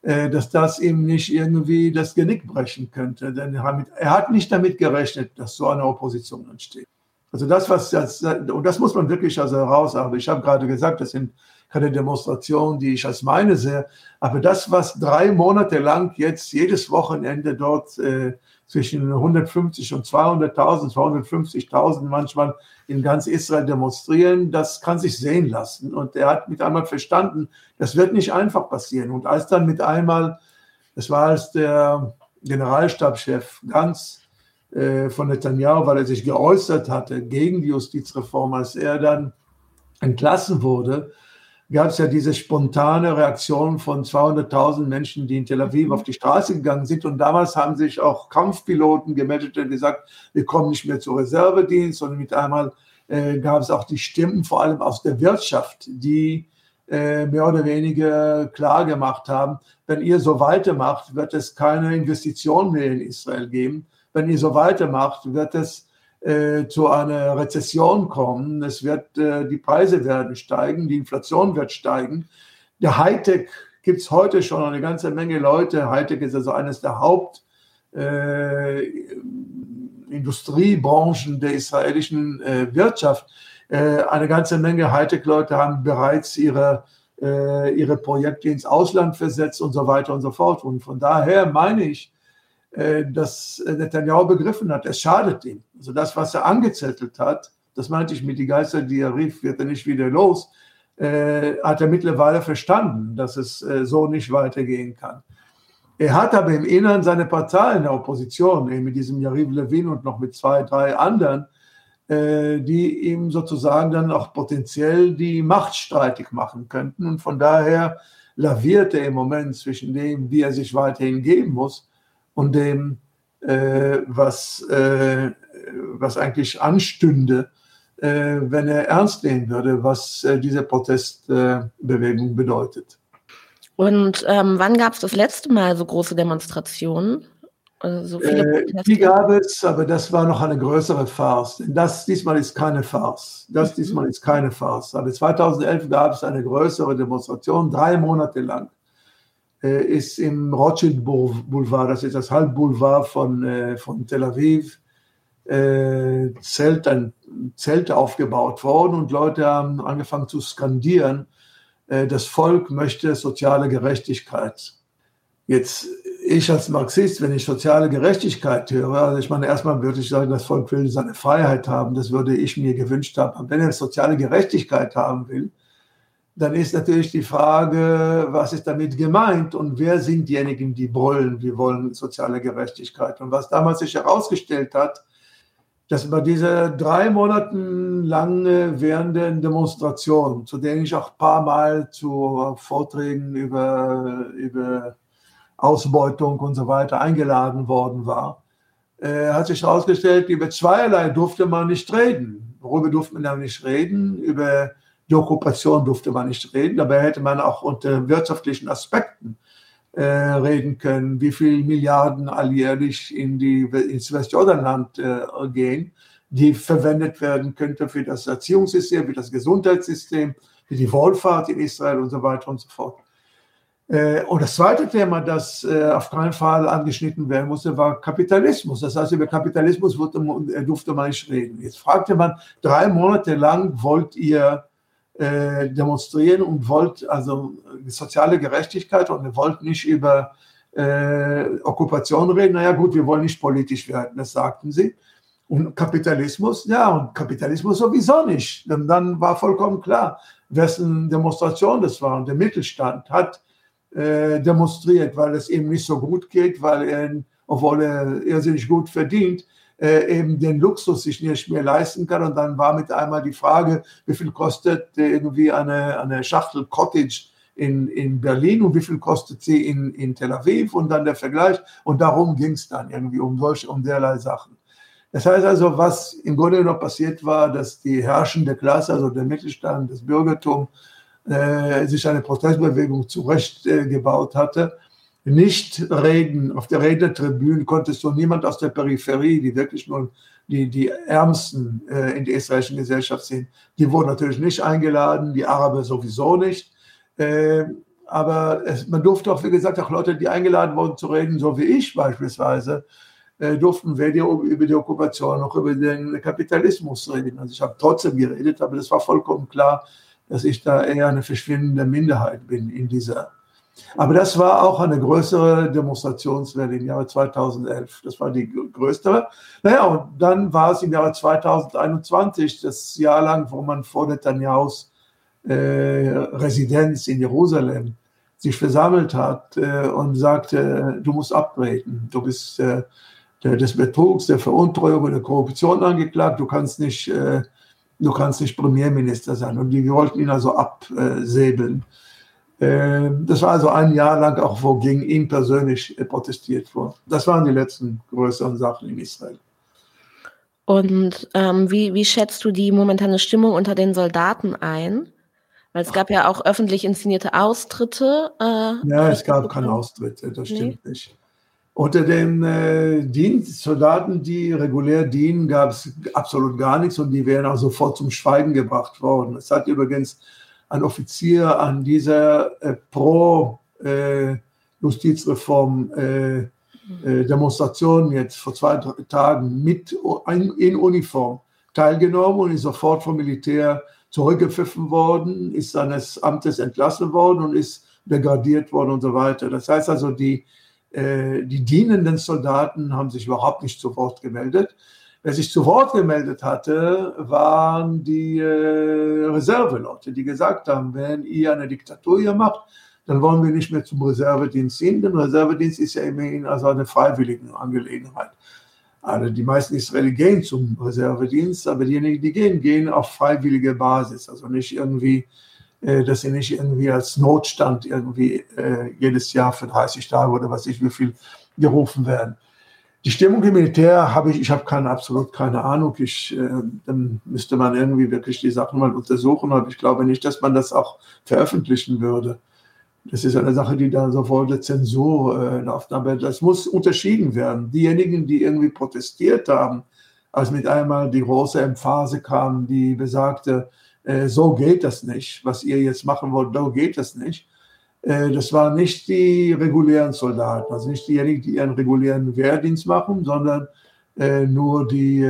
äh, dass das ihm nicht irgendwie das Genick brechen könnte. Denn er hat nicht damit gerechnet, dass so eine Opposition entsteht. Also das, was das, und das muss man wirklich also herausarbeiten. Ich habe gerade gesagt, das sind keine Demonstration, die ich als meine sehe. Aber das, was drei Monate lang jetzt jedes Wochenende dort äh, zwischen 150 und 200.000, 250.000 manchmal in ganz Israel demonstrieren, das kann sich sehen lassen. Und er hat mit einmal verstanden, das wird nicht einfach passieren. Und als dann mit einmal, das war als der Generalstabschef ganz äh, von Netanyahu, weil er sich geäußert hatte gegen die Justizreform, als er dann entlassen wurde, gab es ja diese spontane Reaktion von 200.000 Menschen, die in Tel Aviv auf die Straße gegangen sind. Und damals haben sich auch Kampfpiloten gemeldet und gesagt, wir kommen nicht mehr zur Reservedienst. Und mit einmal äh, gab es auch die Stimmen, vor allem aus der Wirtschaft, die äh, mehr oder weniger klar gemacht haben, wenn ihr so weitermacht, wird es keine Investitionen mehr in Israel geben. Wenn ihr so weitermacht, wird es zu einer Rezession kommen. Es wird, äh, die Preise werden steigen, die Inflation wird steigen. Der Hightech gibt es heute schon eine ganze Menge Leute. Hightech ist also eines der Hauptindustriebranchen äh, der israelischen äh, Wirtschaft. Äh, eine ganze Menge Hightech-Leute haben bereits ihre, äh, ihre Projekte ins Ausland versetzt und so weiter und so fort. Und von daher meine ich, äh, dass Netanyahu begriffen hat, es schadet ihm. Also das, was er angezettelt hat, das meinte ich mit die Geister, die er rief, wird er nicht wieder los, äh, hat er mittlerweile verstanden, dass es äh, so nicht weitergehen kann. Er hat aber im Inneren seine Partei in der Opposition, eben mit diesem Yariv Levin und noch mit zwei, drei anderen, äh, die ihm sozusagen dann auch potenziell die Macht streitig machen könnten. Und von daher laviert er im Moment zwischen dem, wie er sich weiterhin geben muss und dem, äh, was, äh, was eigentlich anstünde, äh, wenn er ernst nehmen würde, was äh, diese Protestbewegung bedeutet. Und ähm, wann gab es das letzte Mal so große Demonstrationen? Also so äh, die gab es, aber das war noch eine größere Farce. Das diesmal ist keine Farce. Das mhm. diesmal ist keine Farce. Aber 2011 gab es eine größere Demonstration, drei Monate lang. Äh, ist im Rothschild Boulevard, das ist das Halbboulevard von, äh, von Tel Aviv, äh, Zelt, ein Zelt aufgebaut worden und Leute haben angefangen zu skandieren, das Volk möchte soziale Gerechtigkeit. Jetzt, ich als Marxist, wenn ich soziale Gerechtigkeit höre, also ich meine, erstmal würde ich sagen, das Volk will seine Freiheit haben, das würde ich mir gewünscht haben. Aber wenn er soziale Gerechtigkeit haben will, dann ist natürlich die Frage, was ist damit gemeint und wer sind diejenigen, die brüllen, wir wollen soziale Gerechtigkeit. Und was damals sich herausgestellt hat, dass bei dieser drei Monaten lang währenden Demonstration, zu denen ich auch ein paar Mal zu Vorträgen über, über Ausbeutung und so weiter eingeladen worden war, äh, hat sich herausgestellt, über zweierlei durfte man nicht reden. Worüber durfte man da nicht reden? Über die Okkupation durfte man nicht reden, dabei hätte man auch unter wirtschaftlichen Aspekten äh, reden können, wie viele Milliarden alljährlich in die, ins Westjordanland äh, gehen, die verwendet werden könnte für das Erziehungssystem, für das Gesundheitssystem, für die Wohlfahrt in Israel und so weiter und so fort. Äh, und das zweite Thema, das äh, auf keinen Fall angeschnitten werden musste, war Kapitalismus. Das heißt, über Kapitalismus äh, durfte man nicht reden. Jetzt fragte man, drei Monate lang wollt ihr demonstrieren und wollt also soziale Gerechtigkeit und ihr wollt nicht über Okkupation reden. Naja gut, wir wollen nicht politisch werden, das sagten sie. Und Kapitalismus, ja, und Kapitalismus sowieso nicht. Denn dann war vollkommen klar, wessen Demonstration das war. Und der Mittelstand hat äh, demonstriert, weil es ihm nicht so gut geht, weil er, obwohl er irrsinnig gut verdient, äh, eben den Luxus sich nicht mehr leisten kann. Und dann war mit einmal die Frage, wie viel kostet irgendwie eine, eine Schachtel Cottage in, in Berlin und wie viel kostet sie in, in Tel Aviv und dann der Vergleich. Und darum ging es dann irgendwie um solche, um derlei Sachen. Das heißt also, was im Grunde noch passiert war, dass die herrschende Klasse, also der Mittelstand, das Bürgertum, äh, sich eine Protestbewegung zurechtgebaut äh, hatte. Nicht reden, auf der Rednertribüne konntest du niemand aus der Peripherie, die wirklich nur die, die Ärmsten äh, in der israelischen Gesellschaft sind, die wurden natürlich nicht eingeladen, die Araber sowieso nicht. Äh, aber es, man durfte auch, wie gesagt, auch Leute, die eingeladen wurden zu reden, so wie ich beispielsweise, äh, durften weder über die Okkupation noch über den Kapitalismus reden. Also ich habe trotzdem geredet, aber das war vollkommen klar, dass ich da eher eine verschwindende Minderheit bin in dieser. Aber das war auch eine größere Demonstrationswelle im Jahre 2011. Das war die größte. Naja, und dann war es im Jahre 2021, das Jahr lang, wo man vor Netanyahus äh, Residenz in Jerusalem sich versammelt hat äh, und sagte, du musst abtreten, du bist äh, des Betrugs, der Veruntreuung der Korruption angeklagt, du kannst nicht äh, du kannst nicht Premierminister sein. Und die wollten ihn also absäbeln. Ähm, das war also ein Jahr lang auch, wo gegen ihn persönlich protestiert wurde. Das waren die letzten größeren Sachen in Israel. Und ähm, wie, wie schätzt du die momentane Stimmung unter den Soldaten ein? Weil es gab ja auch öffentlich inszenierte Austritte. Äh, ja, es gab keine Austritte, das stimmt nee. nicht. Unter den äh, Dienst, Soldaten, die regulär dienen, gab es absolut gar nichts und die wären auch sofort zum Schweigen gebracht worden. Es hat übrigens ein Offizier an dieser äh, Pro-Justizreform äh, äh, Demonstration jetzt vor zwei Tagen mit in Uniform teilgenommen und ist sofort vom Militär zurückgepfiffen worden, ist seines Amtes entlassen worden und ist degradiert worden und so weiter. Das heißt also, die äh, die dienenden Soldaten haben sich überhaupt nicht zu Wort gemeldet. Wer sich zu Wort gemeldet hatte, waren die äh, Reserveleute, die gesagt haben, wenn ihr eine Diktatur hier macht, dann wollen wir nicht mehr zum Reservedienst ziehen. Denn Reservedienst ist ja immerhin also eine freiwillige Angelegenheit. Also die meisten Israelis gehen zum Reservedienst, aber diejenigen, die gehen, gehen auf freiwillige Basis. Also nicht irgendwie äh, dass sie nicht irgendwie als Notstand irgendwie äh, jedes Jahr für 30 Tage oder was ich wie viel gerufen werden. Die Stimmung im Militär habe ich, ich habe keine, absolut keine Ahnung. Ich, äh, dann müsste man irgendwie wirklich die Sachen mal untersuchen, aber ich glaube nicht, dass man das auch veröffentlichen würde. Das ist eine Sache, die dann sofort der Zensur äh, läuft. Aber das muss unterschieden werden. Diejenigen, die irgendwie protestiert haben, als mit einmal die große Emphase kam, die besagte, äh, so geht das nicht, was ihr jetzt machen wollt, so geht das nicht. Äh, das waren nicht die regulären Soldaten, also nicht diejenigen, die ihren regulären Wehrdienst machen, sondern äh, nur die,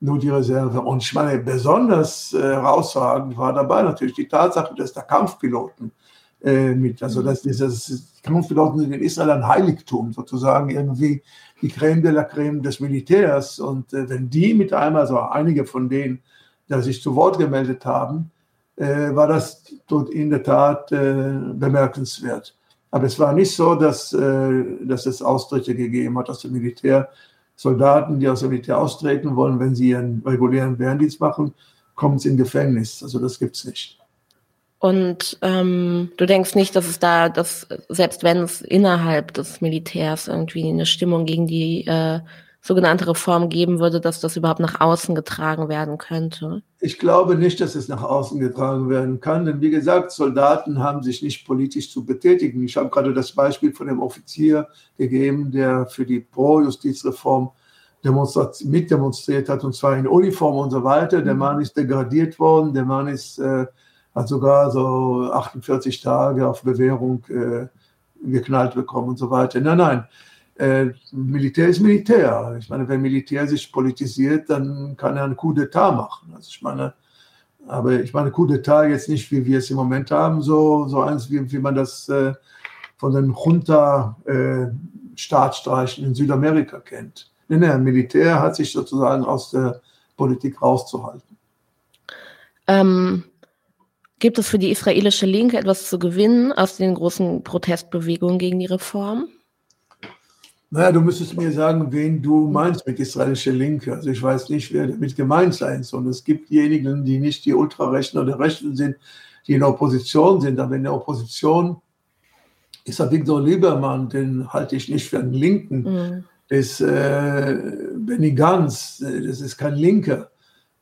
nur die Reserve. Und ich meine, besonders herausragend war dabei natürlich die Tatsache, dass da Kampfpiloten mit, also dass dieses Kampfpiloten sind in Israel ein Heiligtum, sozusagen irgendwie die Creme de la Creme des Militärs. Und wenn die mit einmal, also einige von denen, die sich zu Wort gemeldet haben, äh, war das in der Tat äh, bemerkenswert. Aber es war nicht so, dass, äh, dass es Austritte gegeben hat aus dem Militär. Soldaten, die aus dem Militär austreten wollen, wenn sie ihren regulären Wehrdienst machen, kommen sie in Gefängnis. Also das gibt es nicht. Und ähm, du denkst nicht, dass es da, dass selbst wenn es innerhalb des Militärs irgendwie eine Stimmung gegen die äh, sogenannte Reform geben würde, dass das überhaupt nach außen getragen werden könnte? Ich glaube nicht, dass es nach außen getragen werden kann, denn wie gesagt, Soldaten haben sich nicht politisch zu betätigen. Ich habe gerade das Beispiel von dem Offizier gegeben, der für die Pro-Justizreform mitdemonstriert hat, und zwar in Uniform und so weiter. Der mhm. Mann ist degradiert worden, der Mann ist äh, hat sogar so 48 Tage auf Bewährung äh, geknallt bekommen und so weiter. Nein, nein, äh, Militär ist Militär. Ich meine, wenn Militär sich politisiert, dann kann er einen Coup d'etat machen. Also ich meine, aber ich meine, Coup d'etat jetzt nicht, wie wir es im Moment haben, so, so eins, wie, wie man das äh, von den Junta-Staatsstreichen äh, in Südamerika kennt. Nein, nein, Militär hat sich sozusagen aus der Politik rauszuhalten. Ähm, gibt es für die israelische Linke etwas zu gewinnen aus den großen Protestbewegungen gegen die Reform? Naja, du müsstest mir sagen, wen du meinst mit israelischer Linke. Also ich weiß nicht, wer damit gemeint sein soll. Es gibt diejenigen, die nicht die Ultrarechten oder Rechten sind, die in der Opposition sind. Aber in der Opposition ist der Viktor Liebermann, den halte ich nicht für einen Linken. Mhm. Das äh, Benny Gantz, das ist kein Linker.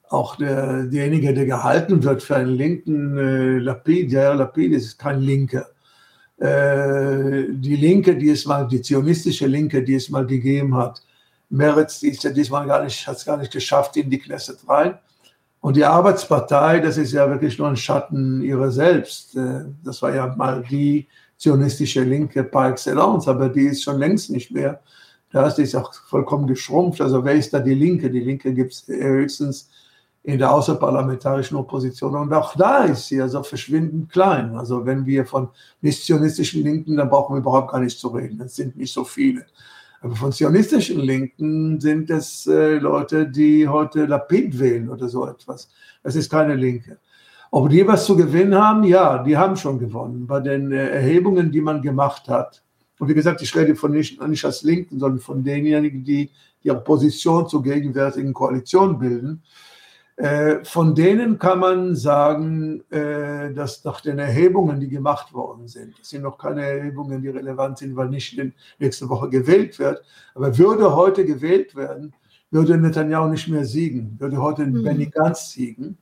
Auch der, derjenige, der gehalten wird für einen Linken, äh, Lapid, ja, Lapid ist kein Linker. Äh, die Linke, die es mal, die zionistische Linke, die es mal gegeben hat, Meretz, die ist ja diesmal gar nicht, hat es gar nicht geschafft in die Knesset rein. Und die Arbeitspartei, das ist ja wirklich nur ein Schatten ihrer selbst. Äh, das war ja mal die zionistische Linke par excellence, aber die ist schon längst nicht mehr. Da ist die auch vollkommen geschrumpft. Also wer ist da die Linke? Die Linke gibt es höchstens in der außerparlamentarischen Opposition. Und auch da ist sie also verschwindend klein. Also wenn wir von nicht-zionistischen Linken, dann brauchen wir überhaupt gar nicht zu reden. Es sind nicht so viele. Aber von zionistischen Linken sind es äh, Leute, die heute Lapid wählen oder so etwas. Das ist keine Linke. Ob die was zu gewinnen haben? Ja, die haben schon gewonnen. Bei den äh, Erhebungen, die man gemacht hat. Und wie gesagt, ich rede von nicht, nicht als Linken, sondern von denjenigen, die die Opposition zur gegenwärtigen Koalition bilden von denen kann man sagen, äh, dass nach den Erhebungen, die gemacht worden sind, das sind noch keine Erhebungen, die relevant sind, weil nicht nächste Woche gewählt wird, aber würde heute gewählt werden, würde Netanyahu nicht mehr siegen, würde heute mhm. Benny Gantz siegen.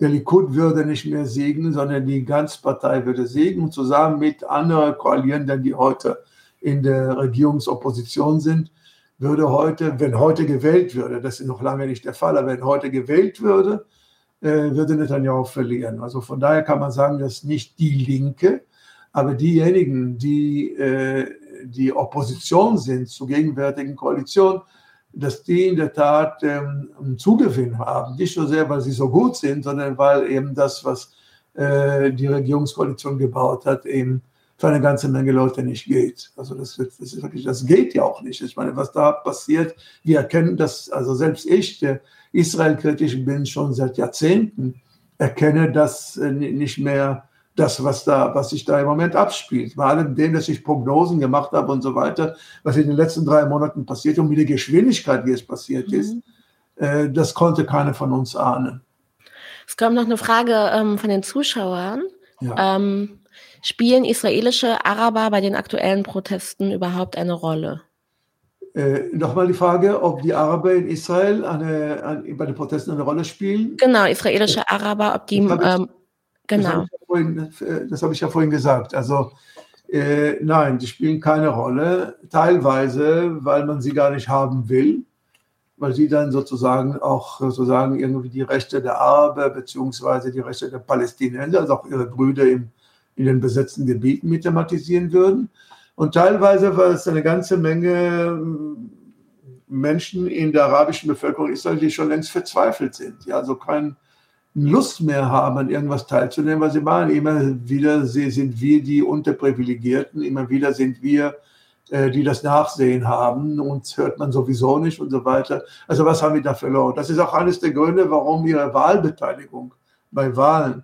Der Likud würde nicht mehr siegen, sondern die Gantz-Partei würde siegen zusammen mit anderen Koalierenden, die heute in der Regierungsopposition sind, würde heute, wenn heute gewählt würde, das ist noch lange nicht der Fall, aber wenn heute gewählt würde, äh, würde Netanyahu verlieren. Also von daher kann man sagen, dass nicht die Linke, aber diejenigen, die äh, die Opposition sind zur gegenwärtigen Koalition, dass die in der Tat ähm, einen Zugewinn haben. Nicht nur sehr, weil sie so gut sind, sondern weil eben das, was äh, die Regierungskoalition gebaut hat, eben für eine ganze Menge Leute nicht geht. Also das, das ist wirklich, das geht ja auch nicht. Ich meine, was da passiert, wir erkennen das, also selbst ich, der Israel-kritisch bin schon seit Jahrzehnten, erkenne das äh, nicht mehr, das, was da, was sich da im Moment abspielt. Bei allem dem, dass ich Prognosen gemacht habe und so weiter, was in den letzten drei Monaten passiert und mit der Geschwindigkeit, wie es passiert mhm. ist, äh, das konnte keiner von uns ahnen. Es kommt noch eine Frage ähm, von den Zuschauern. Ja. Ähm, Spielen israelische Araber bei den aktuellen Protesten überhaupt eine Rolle? Äh, Nochmal die Frage, ob die Araber in Israel eine, eine, bei den Protesten eine Rolle spielen? Genau, israelische Araber, ob die. Das ähm, genau. Das habe ich, ja vorhin gesagt. Also, äh, nein, die spielen keine Rolle. Teilweise, weil man sie gar nicht haben will, weil sie dann sozusagen auch sozusagen irgendwie die Rechte der Araber beziehungsweise die Rechte der Palästinenser, also auch ihre Brüder im in den besetzten Gebieten mit thematisieren würden. Und teilweise war es eine ganze Menge hm, Menschen in der arabischen Bevölkerung Israel, die schon längst verzweifelt sind, die also keine Lust mehr haben, an irgendwas teilzunehmen, weil sie meinen, immer wieder sind wir die Unterprivilegierten, immer wieder sind wir, äh, die das Nachsehen haben, uns hört man sowieso nicht und so weiter. Also was haben wir da verloren? Das ist auch eines der Gründe, warum ihre Wahlbeteiligung bei Wahlen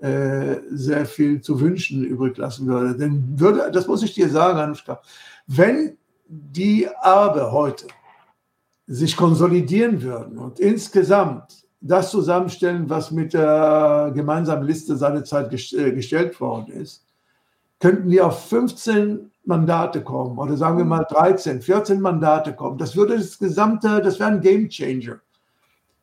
sehr viel zu wünschen übrig lassen würde. Denn würde, das muss ich dir sagen, Anushka, wenn die Araber heute sich konsolidieren würden und insgesamt das zusammenstellen, was mit der gemeinsamen Liste seinerzeit äh, gestellt worden ist, könnten die auf 15 Mandate kommen oder sagen wir mal 13, 14 Mandate kommen. Das würde das gesamte, das wäre ein Game Changer.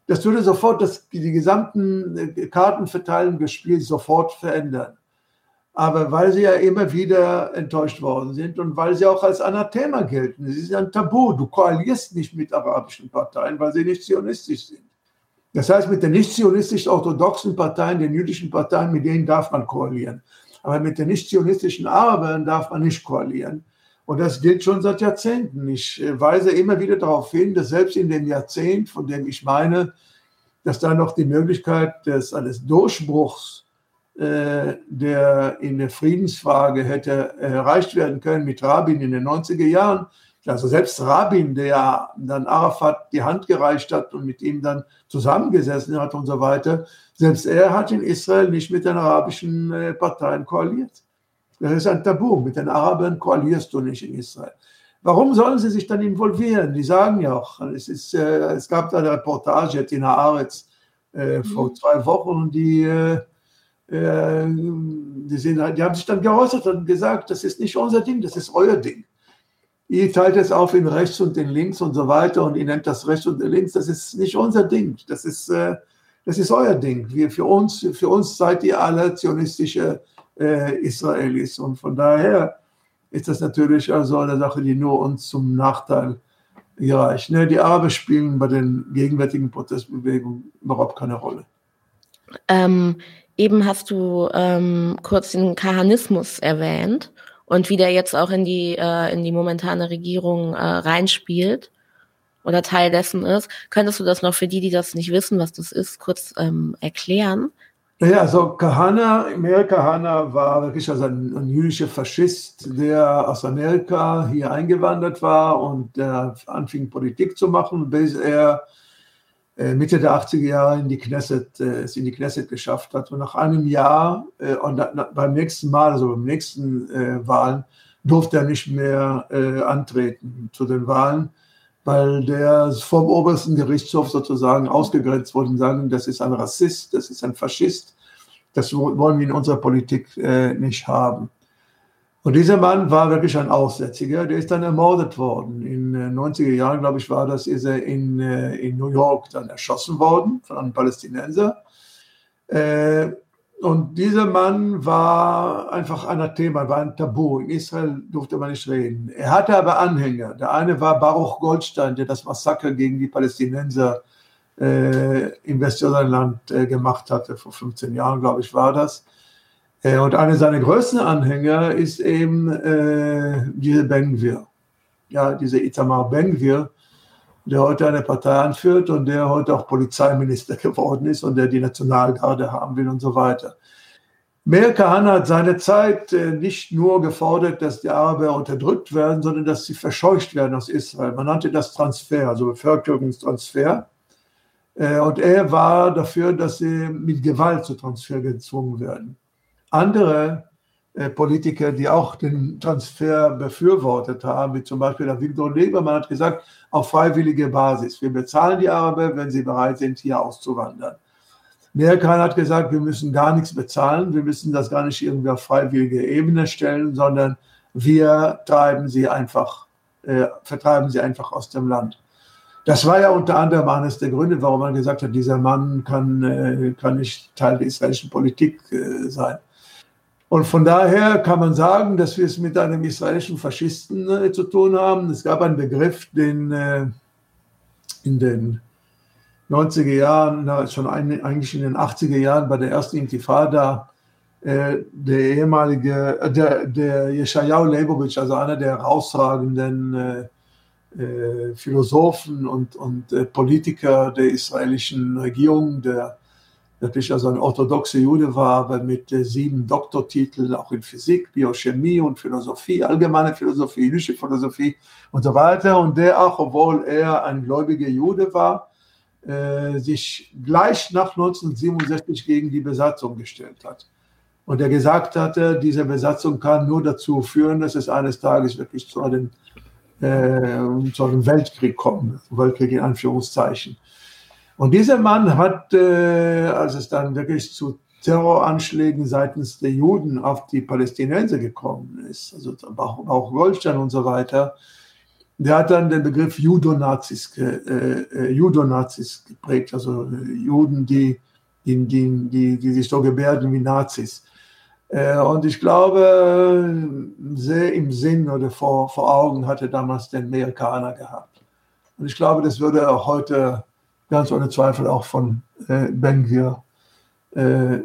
Das würde sofort das, die gesamten äh, Kartenverteilung des Spiels sofort verändern. Aber weil sie ja immer wieder enttäuscht worden sind und weil sie auch als Anathema gelten, es ist ein Tabu. Du koalierst nicht mit arabischen Parteien, weil sie nicht zionistisch sind. Das heißt, mit den nicht-zionistisch-orthodoxen Parteien, den jüdischen Parteien, mit denen darf man koalieren. Aber mit den nicht-zionistischen Arabern darf man nicht koalieren. Und das gilt schon seit Jahrzehnten. Ich äh, weise immer wieder darauf hin, dass selbst in dem Jahrzehnt, von dem ich meine, dass da noch die Möglichkeit des eines Durchbruchs äh, der in der Friedensfrage hätte erreicht werden können mit Rabin in den 90er Jahren. Also selbst Rabin, der dann Arafat die Hand gereicht hat und mit ihm dann zusammengesessen hat und so weiter, selbst er hat in Israel nicht mit den arabischen äh, Parteien koaliert. Das ist ein Tabu. Mit den Arabern koalierst du nicht in Israel. Warum sollen sie sich dann involvieren? Die sagen ja auch, es, ist, äh, es gab da eine Reportage in Haaretz äh, vor mhm. zwei Wochen, die, äh, äh, die, sind, die haben sich dann geäußert und gesagt, das ist nicht unser Ding, das ist euer Ding. Ihr teilt es auf in rechts und in links und so weiter und ihr nennt das rechts und links, das ist nicht unser Ding, das ist, äh, das ist euer Ding. Wir, für, uns, für uns seid ihr alle zionistische äh, Israelis und von daher ist das natürlich also eine Sache, die nur uns zum Nachteil gereicht. Ne? Die Araber spielen bei den gegenwärtigen Protestbewegungen überhaupt keine Rolle. Ähm, eben hast du ähm, kurz den Kahanismus erwähnt und wie der jetzt auch in die, äh, in die momentane Regierung äh, reinspielt oder Teil dessen ist. Könntest du das noch für die, die das nicht wissen, was das ist, kurz ähm, erklären? Ja, also Kahana, Meir Kahana war wirklich also ein, ein, jüdischer Faschist, der aus Amerika hier eingewandert war und der anfing Politik zu machen, bis er äh, Mitte der 80er Jahre in die Knesset, äh, es in die Knesset geschafft hat. Und nach einem Jahr äh, und na, beim nächsten Mal, also beim nächsten äh, Wahlen, durfte er nicht mehr äh, antreten zu den Wahlen weil der vom obersten Gerichtshof sozusagen ausgegrenzt wurde und sagen, das ist ein Rassist, das ist ein Faschist, das wollen wir in unserer Politik äh, nicht haben. Und dieser Mann war wirklich ein Aussätziger, der ist dann ermordet worden. In den äh, 90er Jahren, glaube ich, war das, ist er in, äh, in New York dann erschossen worden von einem Palästinenser. Äh, und dieser Mann war einfach Anathema, war ein Tabu. In Israel durfte man nicht reden. Er hatte aber Anhänger. Der eine war Baruch Goldstein, der das Massaker gegen die Palästinenser äh, im Westjordanland äh, gemacht hatte. Vor 15 Jahren, glaube ich, war das. Äh, und einer seiner größten Anhänger ist eben äh, diese Ben-Gvir. Ja, dieser Itamar Ben-Gvir, der heute eine Partei anführt und der heute auch Polizeiminister *laughs* geworden ist und der die Nationalgarde haben will und so weiter. Meir Kahane hat seine Zeit äh, nicht nur gefordert, dass die Araber unterdrückt werden, sondern dass sie verscheucht werden aus Israel. Man nannte das Transfer, also Bevölkerungstransfer. Äh, und er war dafür, dass sie mit Gewalt zu Transfer gezwungen werden. Andere Politiker, die auch den Transfer befürwortet haben, wie zum Beispiel der Viktor Lebermann hat gesagt, auf freiwillige Basis. Wir bezahlen die Araber, wenn sie bereit sind, hier auszuwandern. Merkel hat gesagt, wir müssen gar nichts bezahlen, wir müssen das gar nicht irgendwie auf freiwillige Ebene stellen, sondern wir treiben sie einfach, äh, vertreiben sie einfach aus dem Land. Das war ja unter anderem eines der Gründe, warum man gesagt hat, dieser Mann kann, äh, kann nicht Teil der israelischen Politik äh, sein. Und von daher kann man sagen, dass wir es mit einem israelischen Faschisten äh, zu tun haben. Es gab einen Begriff, den äh, in den 90er Jahren, na, schon ein, eigentlich in den 80er Jahren bei der ersten Intifada, äh, der ehemalige, äh, der, der Yeshayahu Leibowitsch, also einer der herausragenden äh, äh, Philosophen und, und Politiker der israelischen Regierung, der wirklich also ein orthodoxer Jude war, aber mit äh, sieben Doktortiteln auch in Physik, Biochemie und Philosophie, allgemeine Philosophie, jüdische Philosophie und so weiter. Und der auch, obwohl er ein gläubiger Jude war, äh, sich gleich nach 1967 gegen die Besatzung gestellt hat. Und er gesagt hatte, diese Besatzung kann nur dazu führen, dass es eines Tages wirklich zu einem, äh, zu einem Weltkrieg kommt, Weltkrieg in Anführungszeichen. Und dieser Mann hat, äh, als es dann wirklich zu Terroranschlägen seitens der Juden auf die Palästinenser gekommen ist, also auch, auch Goldstein und so weiter, der hat dann den Begriff Judonazis, äh, äh, Judonazis geprägt, also äh, Juden, die, die, die, die, sich so gebärden wie Nazis. Äh, und ich glaube, sehr im Sinn oder vor, vor Augen hatte damals den Amerikaner gehabt. Und ich glaube, das würde auch heute ganz ohne Zweifel auch von äh, Ben-Gvir äh,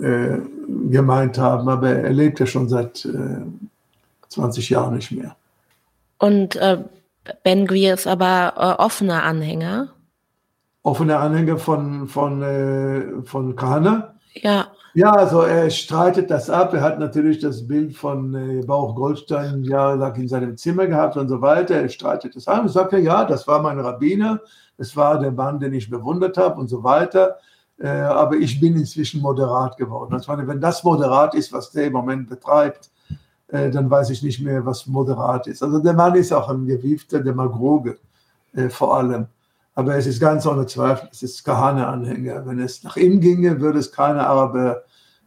äh, gemeint haben. Aber er lebt ja schon seit 20 äh, Jahren nicht mehr. Und äh, Ben Gvir ist aber äh, offener Anhänger. Offener Anhänger von, von, von Kahane? Ja. Ja, also er streitet das ab. Er hat natürlich das Bild von äh, Bauch Goldstein jahrelang in seinem Zimmer gehabt und so weiter. Er streitet das ab und sagt, ja, das war mein Rabbiner, das war der Mann, den ich bewundert habe und so weiter. Äh, aber ich bin inzwischen moderat geworden. Also wenn das moderat ist, was der im Moment betreibt, äh, dann weiß ich nicht mehr, was moderat ist. Also der Mann ist auch ein gewiefter Demagoge äh, vor allem. Aber es ist ganz ohne Zweifel, es ist Kahane-Anhänger. Wenn es nach ihm ginge, würde es keine Araber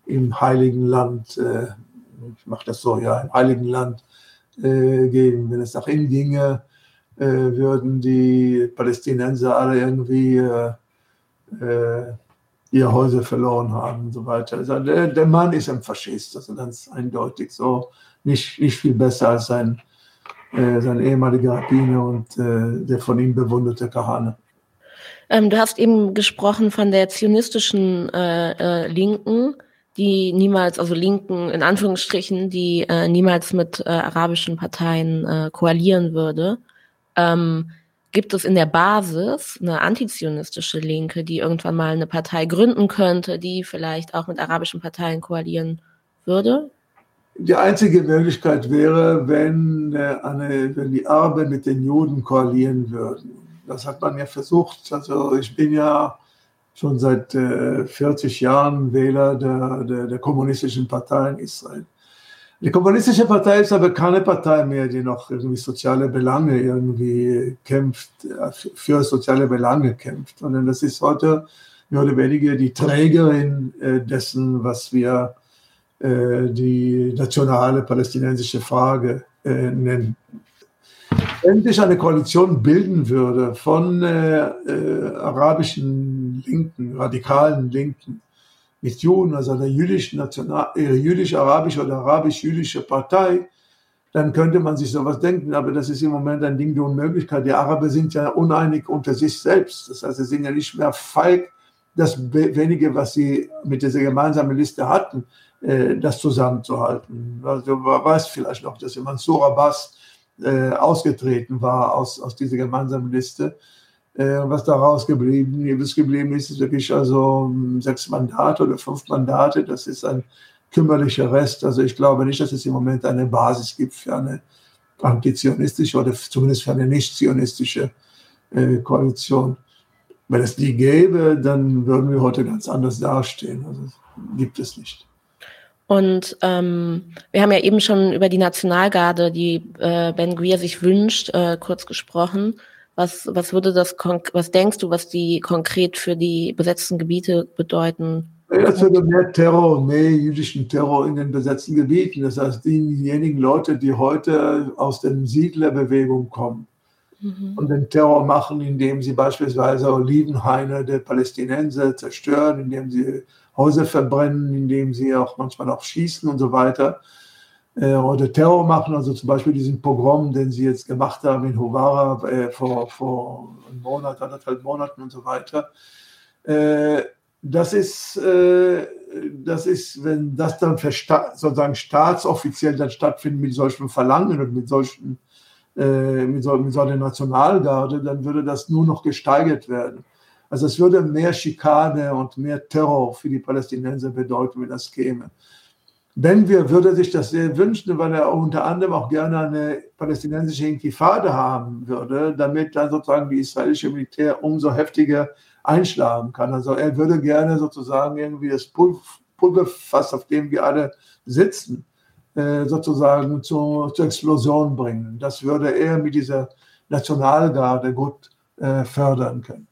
im Heiligen Land, äh, ich mache das so, ja, im Heiligen Land äh, geben. Wenn es nach ihm ginge, äh, würden die Palästinenser alle irgendwie äh, äh, ihre Häuser verloren haben und so weiter. Also der, der Mann ist ein Faschist, also ganz eindeutig so, nicht, nicht viel besser als sein äh, sein ehemaliger Rabbiner und äh, der von ihm bewunderte Kahane. Ähm, du hast eben gesprochen von der zionistischen äh, äh, Linken, die niemals, also Linken in Anführungsstrichen, die äh, niemals mit arabischen Parteien koalieren würde. Ähm, gibt es in der Basis eine antizionistische Linke, die irgendwann mal eine Partei gründen könnte, die vielleicht auch mit arabischen Parteien koalieren würde? Die einzige Möglichkeit wäre, wenn, äh, eine, wenn die Araber mit den Juden koalieren würden. Das hat man ja versucht. Also ich bin ja schon seit äh, 40 Jahren Wähler der, der, der, kommunistischen Partei in Israel. Die kommunistische Partei ist aber keine Partei mehr, die noch irgendwie soziale Belange irgendwie kämpft, äh, für soziale Belange kämpft, sondern das ist heute mehr oder weniger die Trägerin äh, dessen, was wir äh, die nationale palästinensische Frage äh, nennen. Wenn sich eine Koalition bilden würde von äh, äh, arabischen Linken, radikalen Linken, mit Juden, also einer äh, jüdisch-arabische oder arabisch-jüdische Partei, dann könnte man sich sowas denken, aber das ist im Moment ein Ding der Unmöglichkeit. Die Araber sind ja uneinig unter sich selbst. Das heißt, sie sind ja nicht mehr feig, das wenige, was sie mit dieser gemeinsamen Liste hatten, äh, das zusammenzuhalten. Also man weiß vielleicht noch, dass Mansour Abbas äh, ausgetreten war aus, aus dieser gemeinsamen Liste. Äh, was daraus geblieben, ist geblieben ist, ist wirklich also sechs Mandate oder fünf Mandate. Das ist ein kümmerlicher Rest. Also ich glaube nicht, dass es im Moment eine Basis gibt für eine antizionistische oder zumindest für eine nicht-zionistische äh, Koalition. Wenn es die gäbe, dann würden wir heute ganz anders dastehen. Also gibt es nicht. Und ähm, wir haben ja eben schon über die Nationalgarde, die äh, Ben Greer sich wünscht, äh, kurz gesprochen. Was, was würde das, was denkst du, was die konkret für die besetzten Gebiete bedeuten? Es würde mehr Terror, mehr jüdischen Terror in den besetzten Gebieten. Das heißt, diejenigen Leute, die heute aus der Siedlerbewegung kommen mhm. und den Terror machen, indem sie beispielsweise Olivenhaine der Palästinenser zerstören, indem sie Häuser verbrennen, indem sie auch manchmal auch schießen und so weiter. Äh, oder Terror machen, also zum Beispiel diesen Pogrom, den sie jetzt gemacht haben in Hovara äh, vor, vor einem Monat, anderthalb Monaten und so weiter. Äh, das ist, äh, das ist, wenn das dann sozusagen staatsoffiziell dann stattfindet mit solchen Verlangen und mit solchen äh, mit so, mit so einer Nationalgarde, dann würde das nur noch gesteigert werden. Also es würde mehr Schikane und mehr Terror für die Palästinenser bedeuten, wenn das käme. Ben wir würde sich das sehr wünschen, weil er unter anderem auch gerne eine palästinensische Intifade haben würde, damit dann sozusagen die israelische Militär umso heftiger einschlagen kann. Also er würde gerne sozusagen irgendwie das Pulverfass, auf dem wir alle sitzen, äh, sozusagen zur, zur Explosion bringen. Das würde er mit dieser Nationalgarde gut äh, fördern können.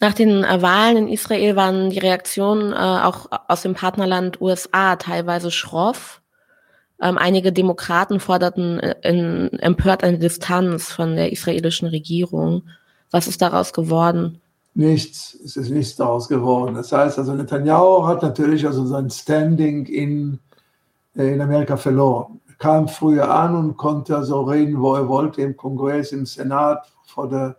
Nach den äh, Wahlen in Israel waren die Reaktionen äh, auch aus dem Partnerland USA teilweise schroff. Ähm, einige Demokraten forderten äh, in, empört eine Distanz von der israelischen Regierung. Was ist daraus geworden? Nichts, es ist nichts daraus geworden. Das heißt, also Netanyahu hat natürlich also sein Standing in, äh, in Amerika verloren. Er kam früher an und konnte also reden, wo er wollte, im Kongress, im Senat, vor der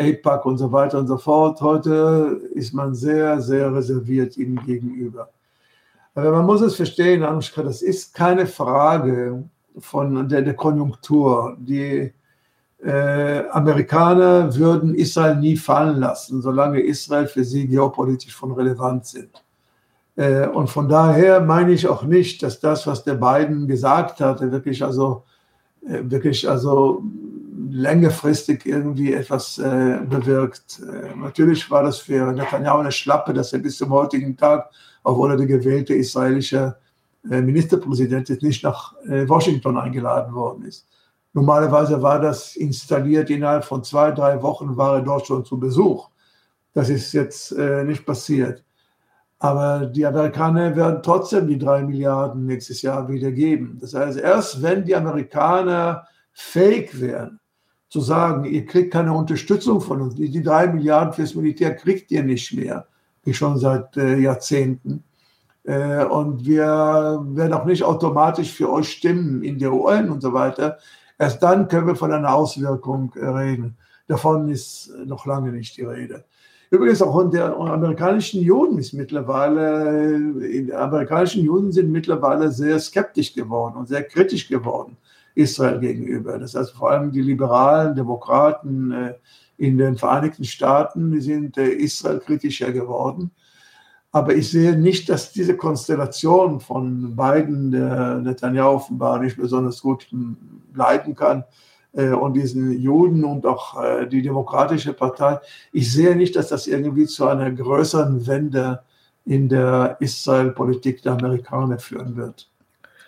APAC und so weiter und so fort. Heute ist man sehr, sehr reserviert ihm gegenüber. Aber man muss es verstehen, Anushka, das ist keine Frage von der, der Konjunktur. Die äh, Amerikaner würden Israel nie fallen lassen, solange Israel für sie geopolitisch von Relevanz sind. Äh, und von daher meine ich auch nicht, dass das, was der Biden gesagt hat, wirklich also, äh, wirklich also längerfristig irgendwie etwas äh, bewirkt. Äh, natürlich war das für Netanyahu eine Schlappe, dass er bis zum heutigen Tag, obwohl er der gewählte israelische äh, Ministerpräsident ist, nicht nach äh, Washington eingeladen worden ist. Normalerweise war das installiert, innerhalb von zwei, drei Wochen war er dort schon zu Besuch. Das ist jetzt äh, nicht passiert. Aber die Amerikaner werden trotzdem die drei Milliarden nächstes Jahr wieder geben. Das heißt, erst wenn die Amerikaner fähig wären, zu sagen, ihr kriegt keine Unterstützung von uns, die drei Milliarden fürs Militär kriegt ihr nicht mehr, wie schon seit äh, Jahrzehnten. Äh, und wir werden auch nicht automatisch für euch stimmen in der UN und so weiter. Erst dann können wir von einer Auswirkung äh, reden. Davon ist noch lange nicht die Rede. Übrigens auch in der amerikanischen Juden ist mittlerweile, die amerikanischen Juden sind mittlerweile sehr skeptisch geworden und sehr kritisch geworden Israel gegenüber. Das heißt vor allem die liberalen Demokraten äh, in den Vereinigten Staaten, die sind äh, Israel kritischer geworden. Aber ich sehe nicht, dass diese Konstellation von beiden, der Netanyahu offenbar nicht besonders gut leiten kann, äh, und diesen Juden und auch die Demokratische Partei, ich sehe nicht, dass das irgendwie zu einer größeren Wende in der Israel-Politik der Amerikaner führen wird.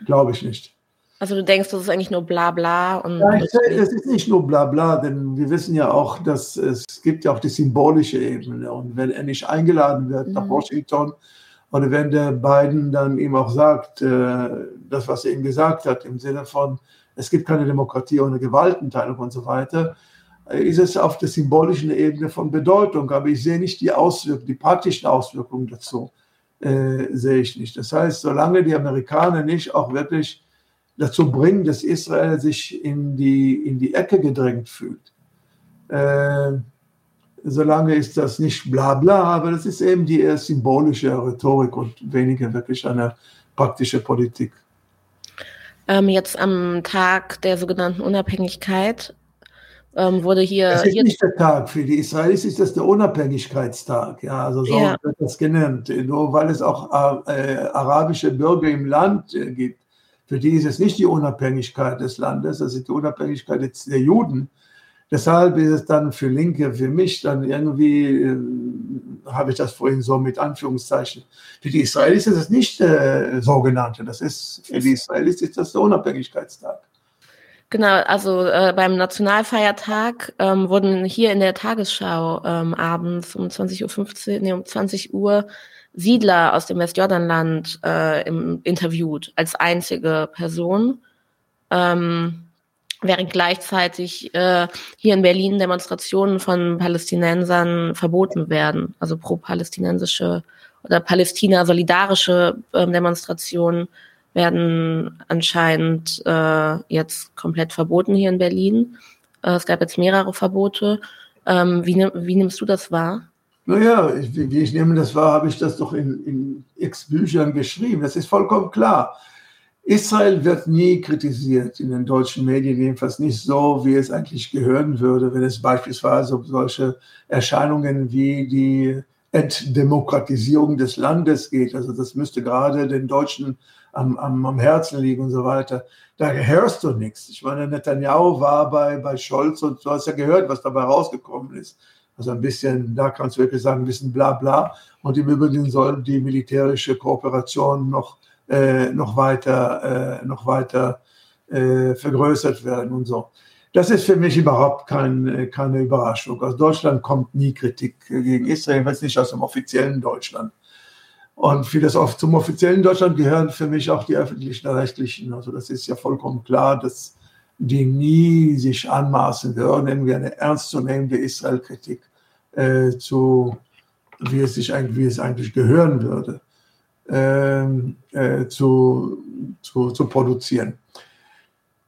Glaube ich nicht. Also du denkst, das ist eigentlich nur Blabla und. Ja, es ist nicht nur Blabla, denn wir wissen ja auch, dass es gibt ja auch die symbolische Ebene. Und wenn er nicht eingeladen wird mhm. nach Washington oder wenn der Biden dann ihm auch sagt, äh, das, was er ihm gesagt hat, im Sinne von, es gibt keine Demokratie ohne Gewaltenteilung und so weiter, äh, ist es auf der symbolischen Ebene von Bedeutung. Aber ich sehe nicht die Auswirkungen, die praktischen Auswirkungen dazu, äh, sehe ich nicht. Das heißt, solange die Amerikaner nicht auch wirklich dazu bringen, dass Israel sich in die, in die Ecke gedrängt fühlt. Äh, solange ist das nicht bla bla, aber das ist eben die eher symbolische Rhetorik und weniger wirklich eine praktische Politik. Ähm, jetzt am Tag der sogenannten Unabhängigkeit ähm, wurde hier. Das ist nicht der Tag. Für die Israelis ist das der Unabhängigkeitstag. Ja, also so ja. wird das genannt. Nur weil es auch äh, arabische Bürger im Land äh, gibt für die ist es nicht die Unabhängigkeit des Landes, das ist die Unabhängigkeit der Juden. Deshalb ist es dann für Linke, für mich dann irgendwie, äh, habe ich das vorhin so mit Anführungszeichen. Für die Israelis ist es nicht äh, so genannt. Das ist, für die Israelis ist das der Unabhängigkeitstag. Genau, also äh, beim Nationalfeiertag ähm, wurden hier in der Tagesschau ähm, abends um 20.15 Uhr, nee, um 20 Uhr Siedler aus dem Westjordanland äh, im, interviewt als einzige Person, ähm, während gleichzeitig äh, hier in Berlin Demonstrationen von Palästinensern verboten werden, also pro-palästinensische oder Palästina-solidarische äh, Demonstrationen werden anscheinend äh, jetzt komplett verboten hier in Berlin. Äh, es gab jetzt mehrere Verbote. Ähm, wie, wie nimmst du das wahr? Naja, wie ich nehme das wahr, habe ich das doch in, in x Büchern geschrieben. Das ist vollkommen klar. Israel wird nie kritisiert in den deutschen Medien, jedenfalls nicht so, wie es eigentlich gehören würde, wenn es beispielsweise um solche Erscheinungen wie die Entdemokratisierung des Landes geht. Also das müsste gerade den Deutschen am, am, am Herzen liegen und so weiter. Da hörst du nichts. Ich meine, Netanyahu war bei, bei Scholz und du hast ja gehört, was dabei rausgekommen ist. Also ein bisschen, da kannst du wirklich sagen, ein bisschen bla bla. Und im Übrigen soll die militärische Kooperation noch, äh, noch weiter, äh, noch weiter äh, vergrößert werden und so. Das ist für mich überhaupt kein, keine Überraschung. Aus Deutschland kommt nie Kritik gegen Israel, wenn es nicht aus dem offiziellen Deutschland. Und für das zum offiziellen Deutschland gehören für mich auch die öffentlichen Rechtlichen. Also das ist ja vollkommen klar, dass die nie sich anmaßen würden, irgendwie eine ernstzunehmende Israel-Kritik äh, zu, wie es, sich eigentlich, wie es eigentlich gehören würde, ähm, äh, zu, zu, zu produzieren.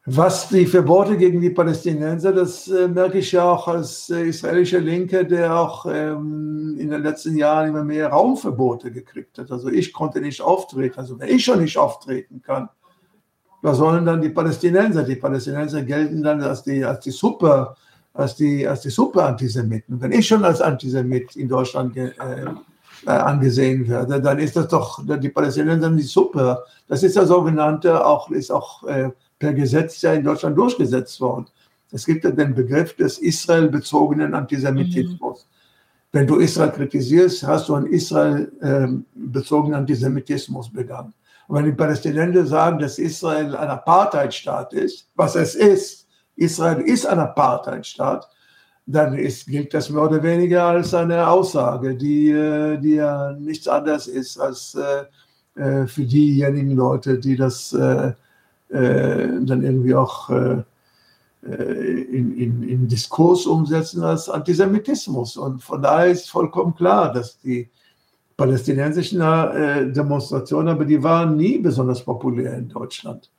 Was die Verbote gegen die Palästinenser, das äh, merke ich ja auch als äh, israelischer Linke, der auch ähm, in den letzten Jahren immer mehr Raumverbote gekriegt hat. Also ich konnte nicht auftreten. Also wenn ich schon nicht auftreten kann, was sollen dann die Palästinenser? Die Palästinenser gelten dann als die, als die Super, als die, als die Super-Antisemiten. Wenn ich schon als Antisemit in Deutschland äh, äh, angesehen werde, dann ist das doch die Palästinenser die Super. Das ist der sogenannte, auch, ist auch äh, per Gesetz ja in Deutschland durchgesetzt worden. Es gibt ja den Begriff des Israel-bezogenen Antisemitismus. Mhm. Wenn du Israel kritisierst, hast du einen Israel-bezogenen Antisemitismus begangen. Und wenn die Palästinenser sagen, dass Israel ein Apartheidstaat ist, was es ist, Israel ist ein Apartheidstaat, dann ist, gilt das mehr oder weniger als eine Aussage, die, äh, die ja nichts anderes ist als äh, äh, für diejenigen Leute, die das dann irgendwie auch in, in, in Diskurs umsetzen als Antisemitismus. Und von daher ist vollkommen klar, dass die palästinensischen Demonstrationen, aber die waren nie besonders populär in Deutschland,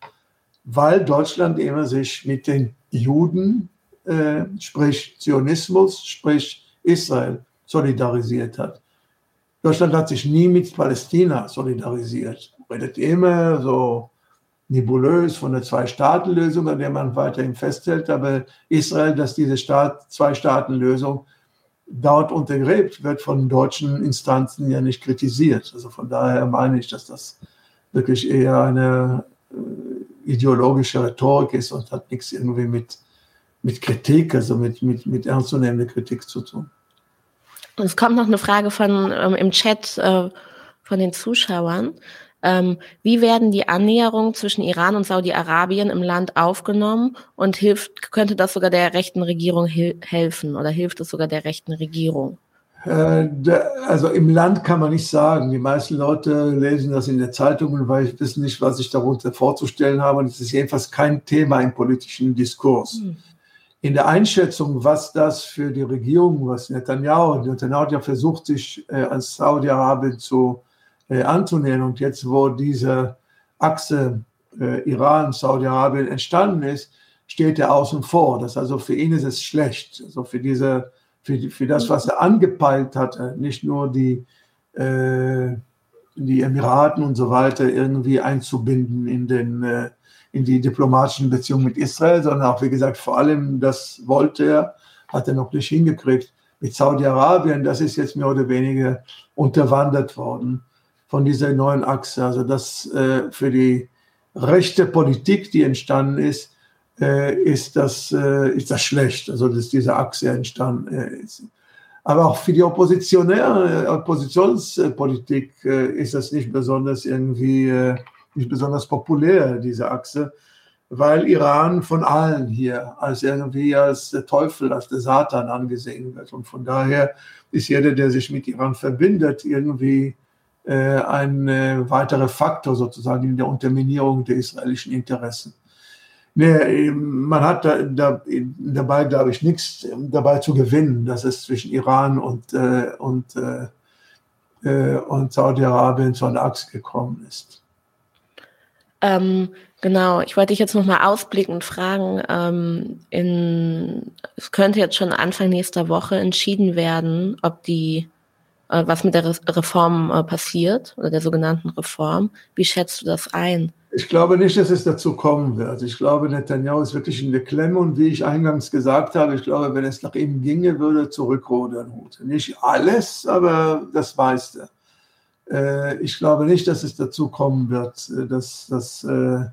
weil Deutschland immer sich mit den Juden äh, sprich Zionismus, sprich Israel, solidarisiert hat. Deutschland hat sich nie mit Palästina solidarisiert. Redet immer so nebulös von der Zwei-Staaten-Lösung, an der man weiterhin festhält, aber Israel, dass diese Staat, Zwei-Staaten-Lösung dort untergräbt, wird von deutschen Instanzen ja nicht kritisiert. Also von daher meine ich, dass das wirklich eher eine äh, ideologische Rhetorik ist und hat nichts irgendwie mit mit Kritik, also mit, mit, mit ernstzunehmender Kritik zu tun. Es kommt noch eine Frage von ähm, im Chat äh, von den Zuschauern. Ähm, wie werden die Annäherungen zwischen Iran und Saudi-Arabien im Land aufgenommen und hilft, könnte das sogar der rechten Regierung hil helfen oder hilft es sogar der rechten Regierung? Äh, also im Land kann man nicht sagen. Die meisten Leute lesen das in der Zeitung und wissen nicht, was ich darunter vorzustellen habe. Und es ist jedenfalls kein Thema im politischen Diskurs. Hm in der Einschätzung, was das für die Regierung, was Netanyahu, Netanyahu hat ja versucht, sich äh, als Saudi-Arabien zu äh, anzunähern und jetzt, wo diese Achse äh, Iran, Saudi-Arabien entstanden ist, steht er außen vor. Das also für ihn ist es schlecht. Also für diese, für, für das, was er angepeilt hatte, nicht nur die, äh, die Emiraten und so weiter irgendwie einzubinden in den äh, in die diplomatischen Beziehungen mit Israel, sondern auch, wie gesagt, vor allem, das wollte er, hat er noch nicht hingekriegt. Mit Saudi-Arabien, das ist jetzt mehr oder weniger unterwandert worden von dieser neuen Achse. Also das äh, für die rechte Politik, die entstanden ist, äh, ist, das, äh, ist das schlecht, also dass diese Achse entstanden äh, ist. Aber auch für die Oppositionäre, Oppositionspolitik äh, ist das nicht besonders irgendwie äh, nicht besonders populär, diese Achse, weil Iran von allen hier als irgendwie als der Teufel, als der Satan angesehen wird. Und von daher ist jeder, der sich mit Iran verbindet, irgendwie äh, ein äh, weiterer Faktor sozusagen in der Unterminierung der israelischen Interessen. Nee, man hat da, da, dabei, glaube ich, nichts dabei zu gewinnen, dass es zwischen Iran und, äh, und, äh, äh und Saudi-Arabien zu einer Achse gekommen ist. Ähm, genau, ich wollte dich jetzt nochmal ausblickend fragen, ähm, in, es könnte jetzt schon Anfang nächster Woche entschieden werden, ob die, was mit der Re Reform äh, passiert oder der sogenannten Reform. Wie schätzt du das ein? Ich glaube nicht, dass es dazu kommen wird. Ich glaube, Netanyahu ist wirklich in der Klemme und wie ich eingangs gesagt habe, ich glaube, wenn es nach ihm ginge, würde er zurückrudern. Nicht alles, aber das meiste. Äh, ich glaube nicht, dass es dazu kommen wird, äh, dass das äh,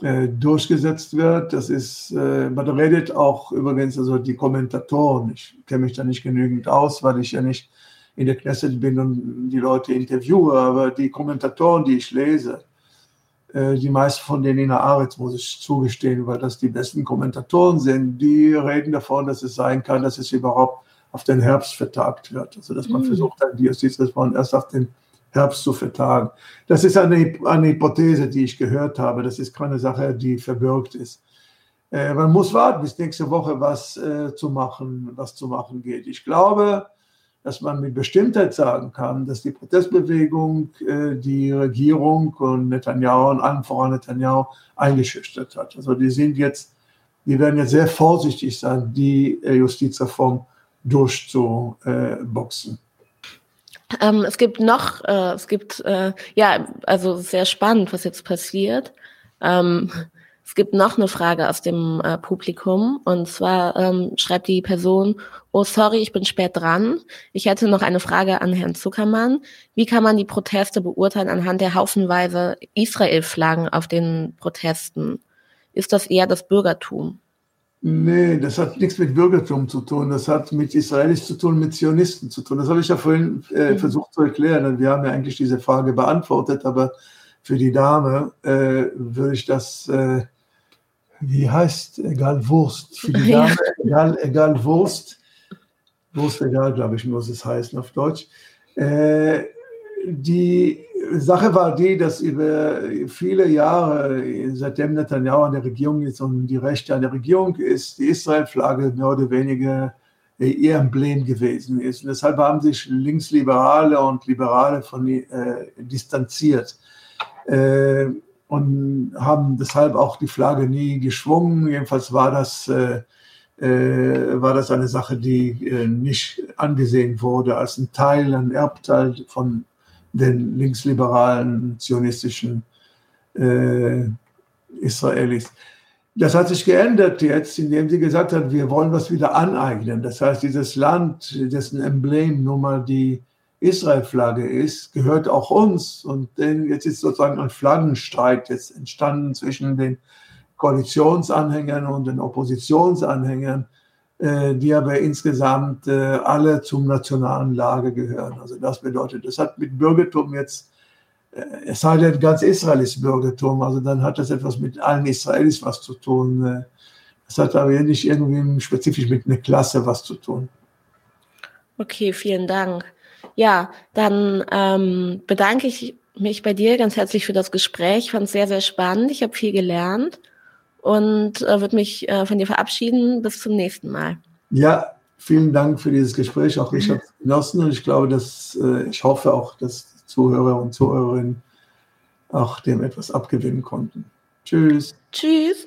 durchgesetzt wird. Das ist, man redet auch übrigens, also die Kommentatoren, ich kenne mich da nicht genügend aus, weil ich ja nicht in der Knesset bin und die Leute interviewe, aber die Kommentatoren, die ich lese, die meisten von denen in der Aretz, muss ich zugestehen, weil das die besten Kommentatoren sind, die reden davon, dass es sein kann, dass es überhaupt auf den Herbst vertagt wird. Also dass man mhm. versucht, die Justizreform erst auf den Herbst zu vertagen. Das ist eine, eine Hypothese, die ich gehört habe. Das ist keine Sache, die verbirgt ist. Äh, man muss warten, bis nächste Woche was äh, zu machen, was zu machen geht. Ich glaube, dass man mit Bestimmtheit sagen kann, dass die Protestbewegung äh, die Regierung und Netanyahu und allen voran Netanyahu eingeschüchtert hat. Also die sind jetzt, die werden jetzt sehr vorsichtig sein, die äh, Justizreform durchzuboxen. Ähm, es gibt noch, äh, es gibt, äh, ja, also sehr spannend, was jetzt passiert. Ähm, es gibt noch eine Frage aus dem äh, Publikum und zwar ähm, schreibt die Person, oh sorry, ich bin spät dran. Ich hätte noch eine Frage an Herrn Zuckermann. Wie kann man die Proteste beurteilen anhand der haufenweise Israel-Flaggen auf den Protesten? Ist das eher das Bürgertum? Nee, das hat nichts mit Bürgertum zu tun. Das hat mit Israelis zu tun, mit Zionisten zu tun. Das habe ich ja vorhin äh, mhm. versucht zu erklären. wir haben ja eigentlich diese Frage beantwortet, aber für die Dame äh, würde ich das, äh, wie heißt, egal Wurst, für die *laughs* Dame, ja. egal, egal Wurst, Wurst egal, glaube ich, muss es heißen auf Deutsch. Äh, die Sache war die, dass über viele Jahre, seitdem Netanyahu an der Regierung ist und die Rechte an der Regierung ist, die Israel-Flagge mehr oder weniger ihr Emblem gewesen ist. Und deshalb haben sich Linksliberale und Liberale von äh, distanziert äh, und haben deshalb auch die Flagge nie geschwungen. Jedenfalls war das, äh, äh war das eine Sache, die äh, nicht angesehen wurde als ein Teil, ein Erbteil von den linksliberalen zionistischen äh, Israelis. Das hat sich geändert jetzt, indem sie gesagt hat, wir wollen was wieder aneignen. Das heißt, dieses Land, dessen Emblem nun mal die Israel-Flagge ist, gehört auch uns. Und jetzt ist sozusagen ein Flaggenstreit jetzt entstanden zwischen den Koalitionsanhängern und den Oppositionsanhängern. Äh, die aber insgesamt äh, alle zum nationalen Lager gehören. Also das bedeutet, das hat mit Bürgertum jetzt, äh, es sei denn, ganz Israel ist Bürgertum, also dann hat das etwas mit allen Israelis was zu tun. Das hat aber nicht irgendwie spezifisch mit einer Klasse was zu tun. Okay, vielen Dank. Ja, dann ähm, bedanke ich mich bei dir ganz herzlich für das Gespräch. Ich fand es sehr, sehr spannend. Ich habe viel gelernt und äh, würde mich äh, von dir verabschieden. Bis zum nächsten Mal. Ja, vielen Dank für dieses Gespräch. Auch ich habe es genossen und ich glaube, dass äh, ich hoffe auch, dass Zuhörer und Zuhörerinnen auch dem etwas abgewinnen konnten. Tschüss. Tschüss.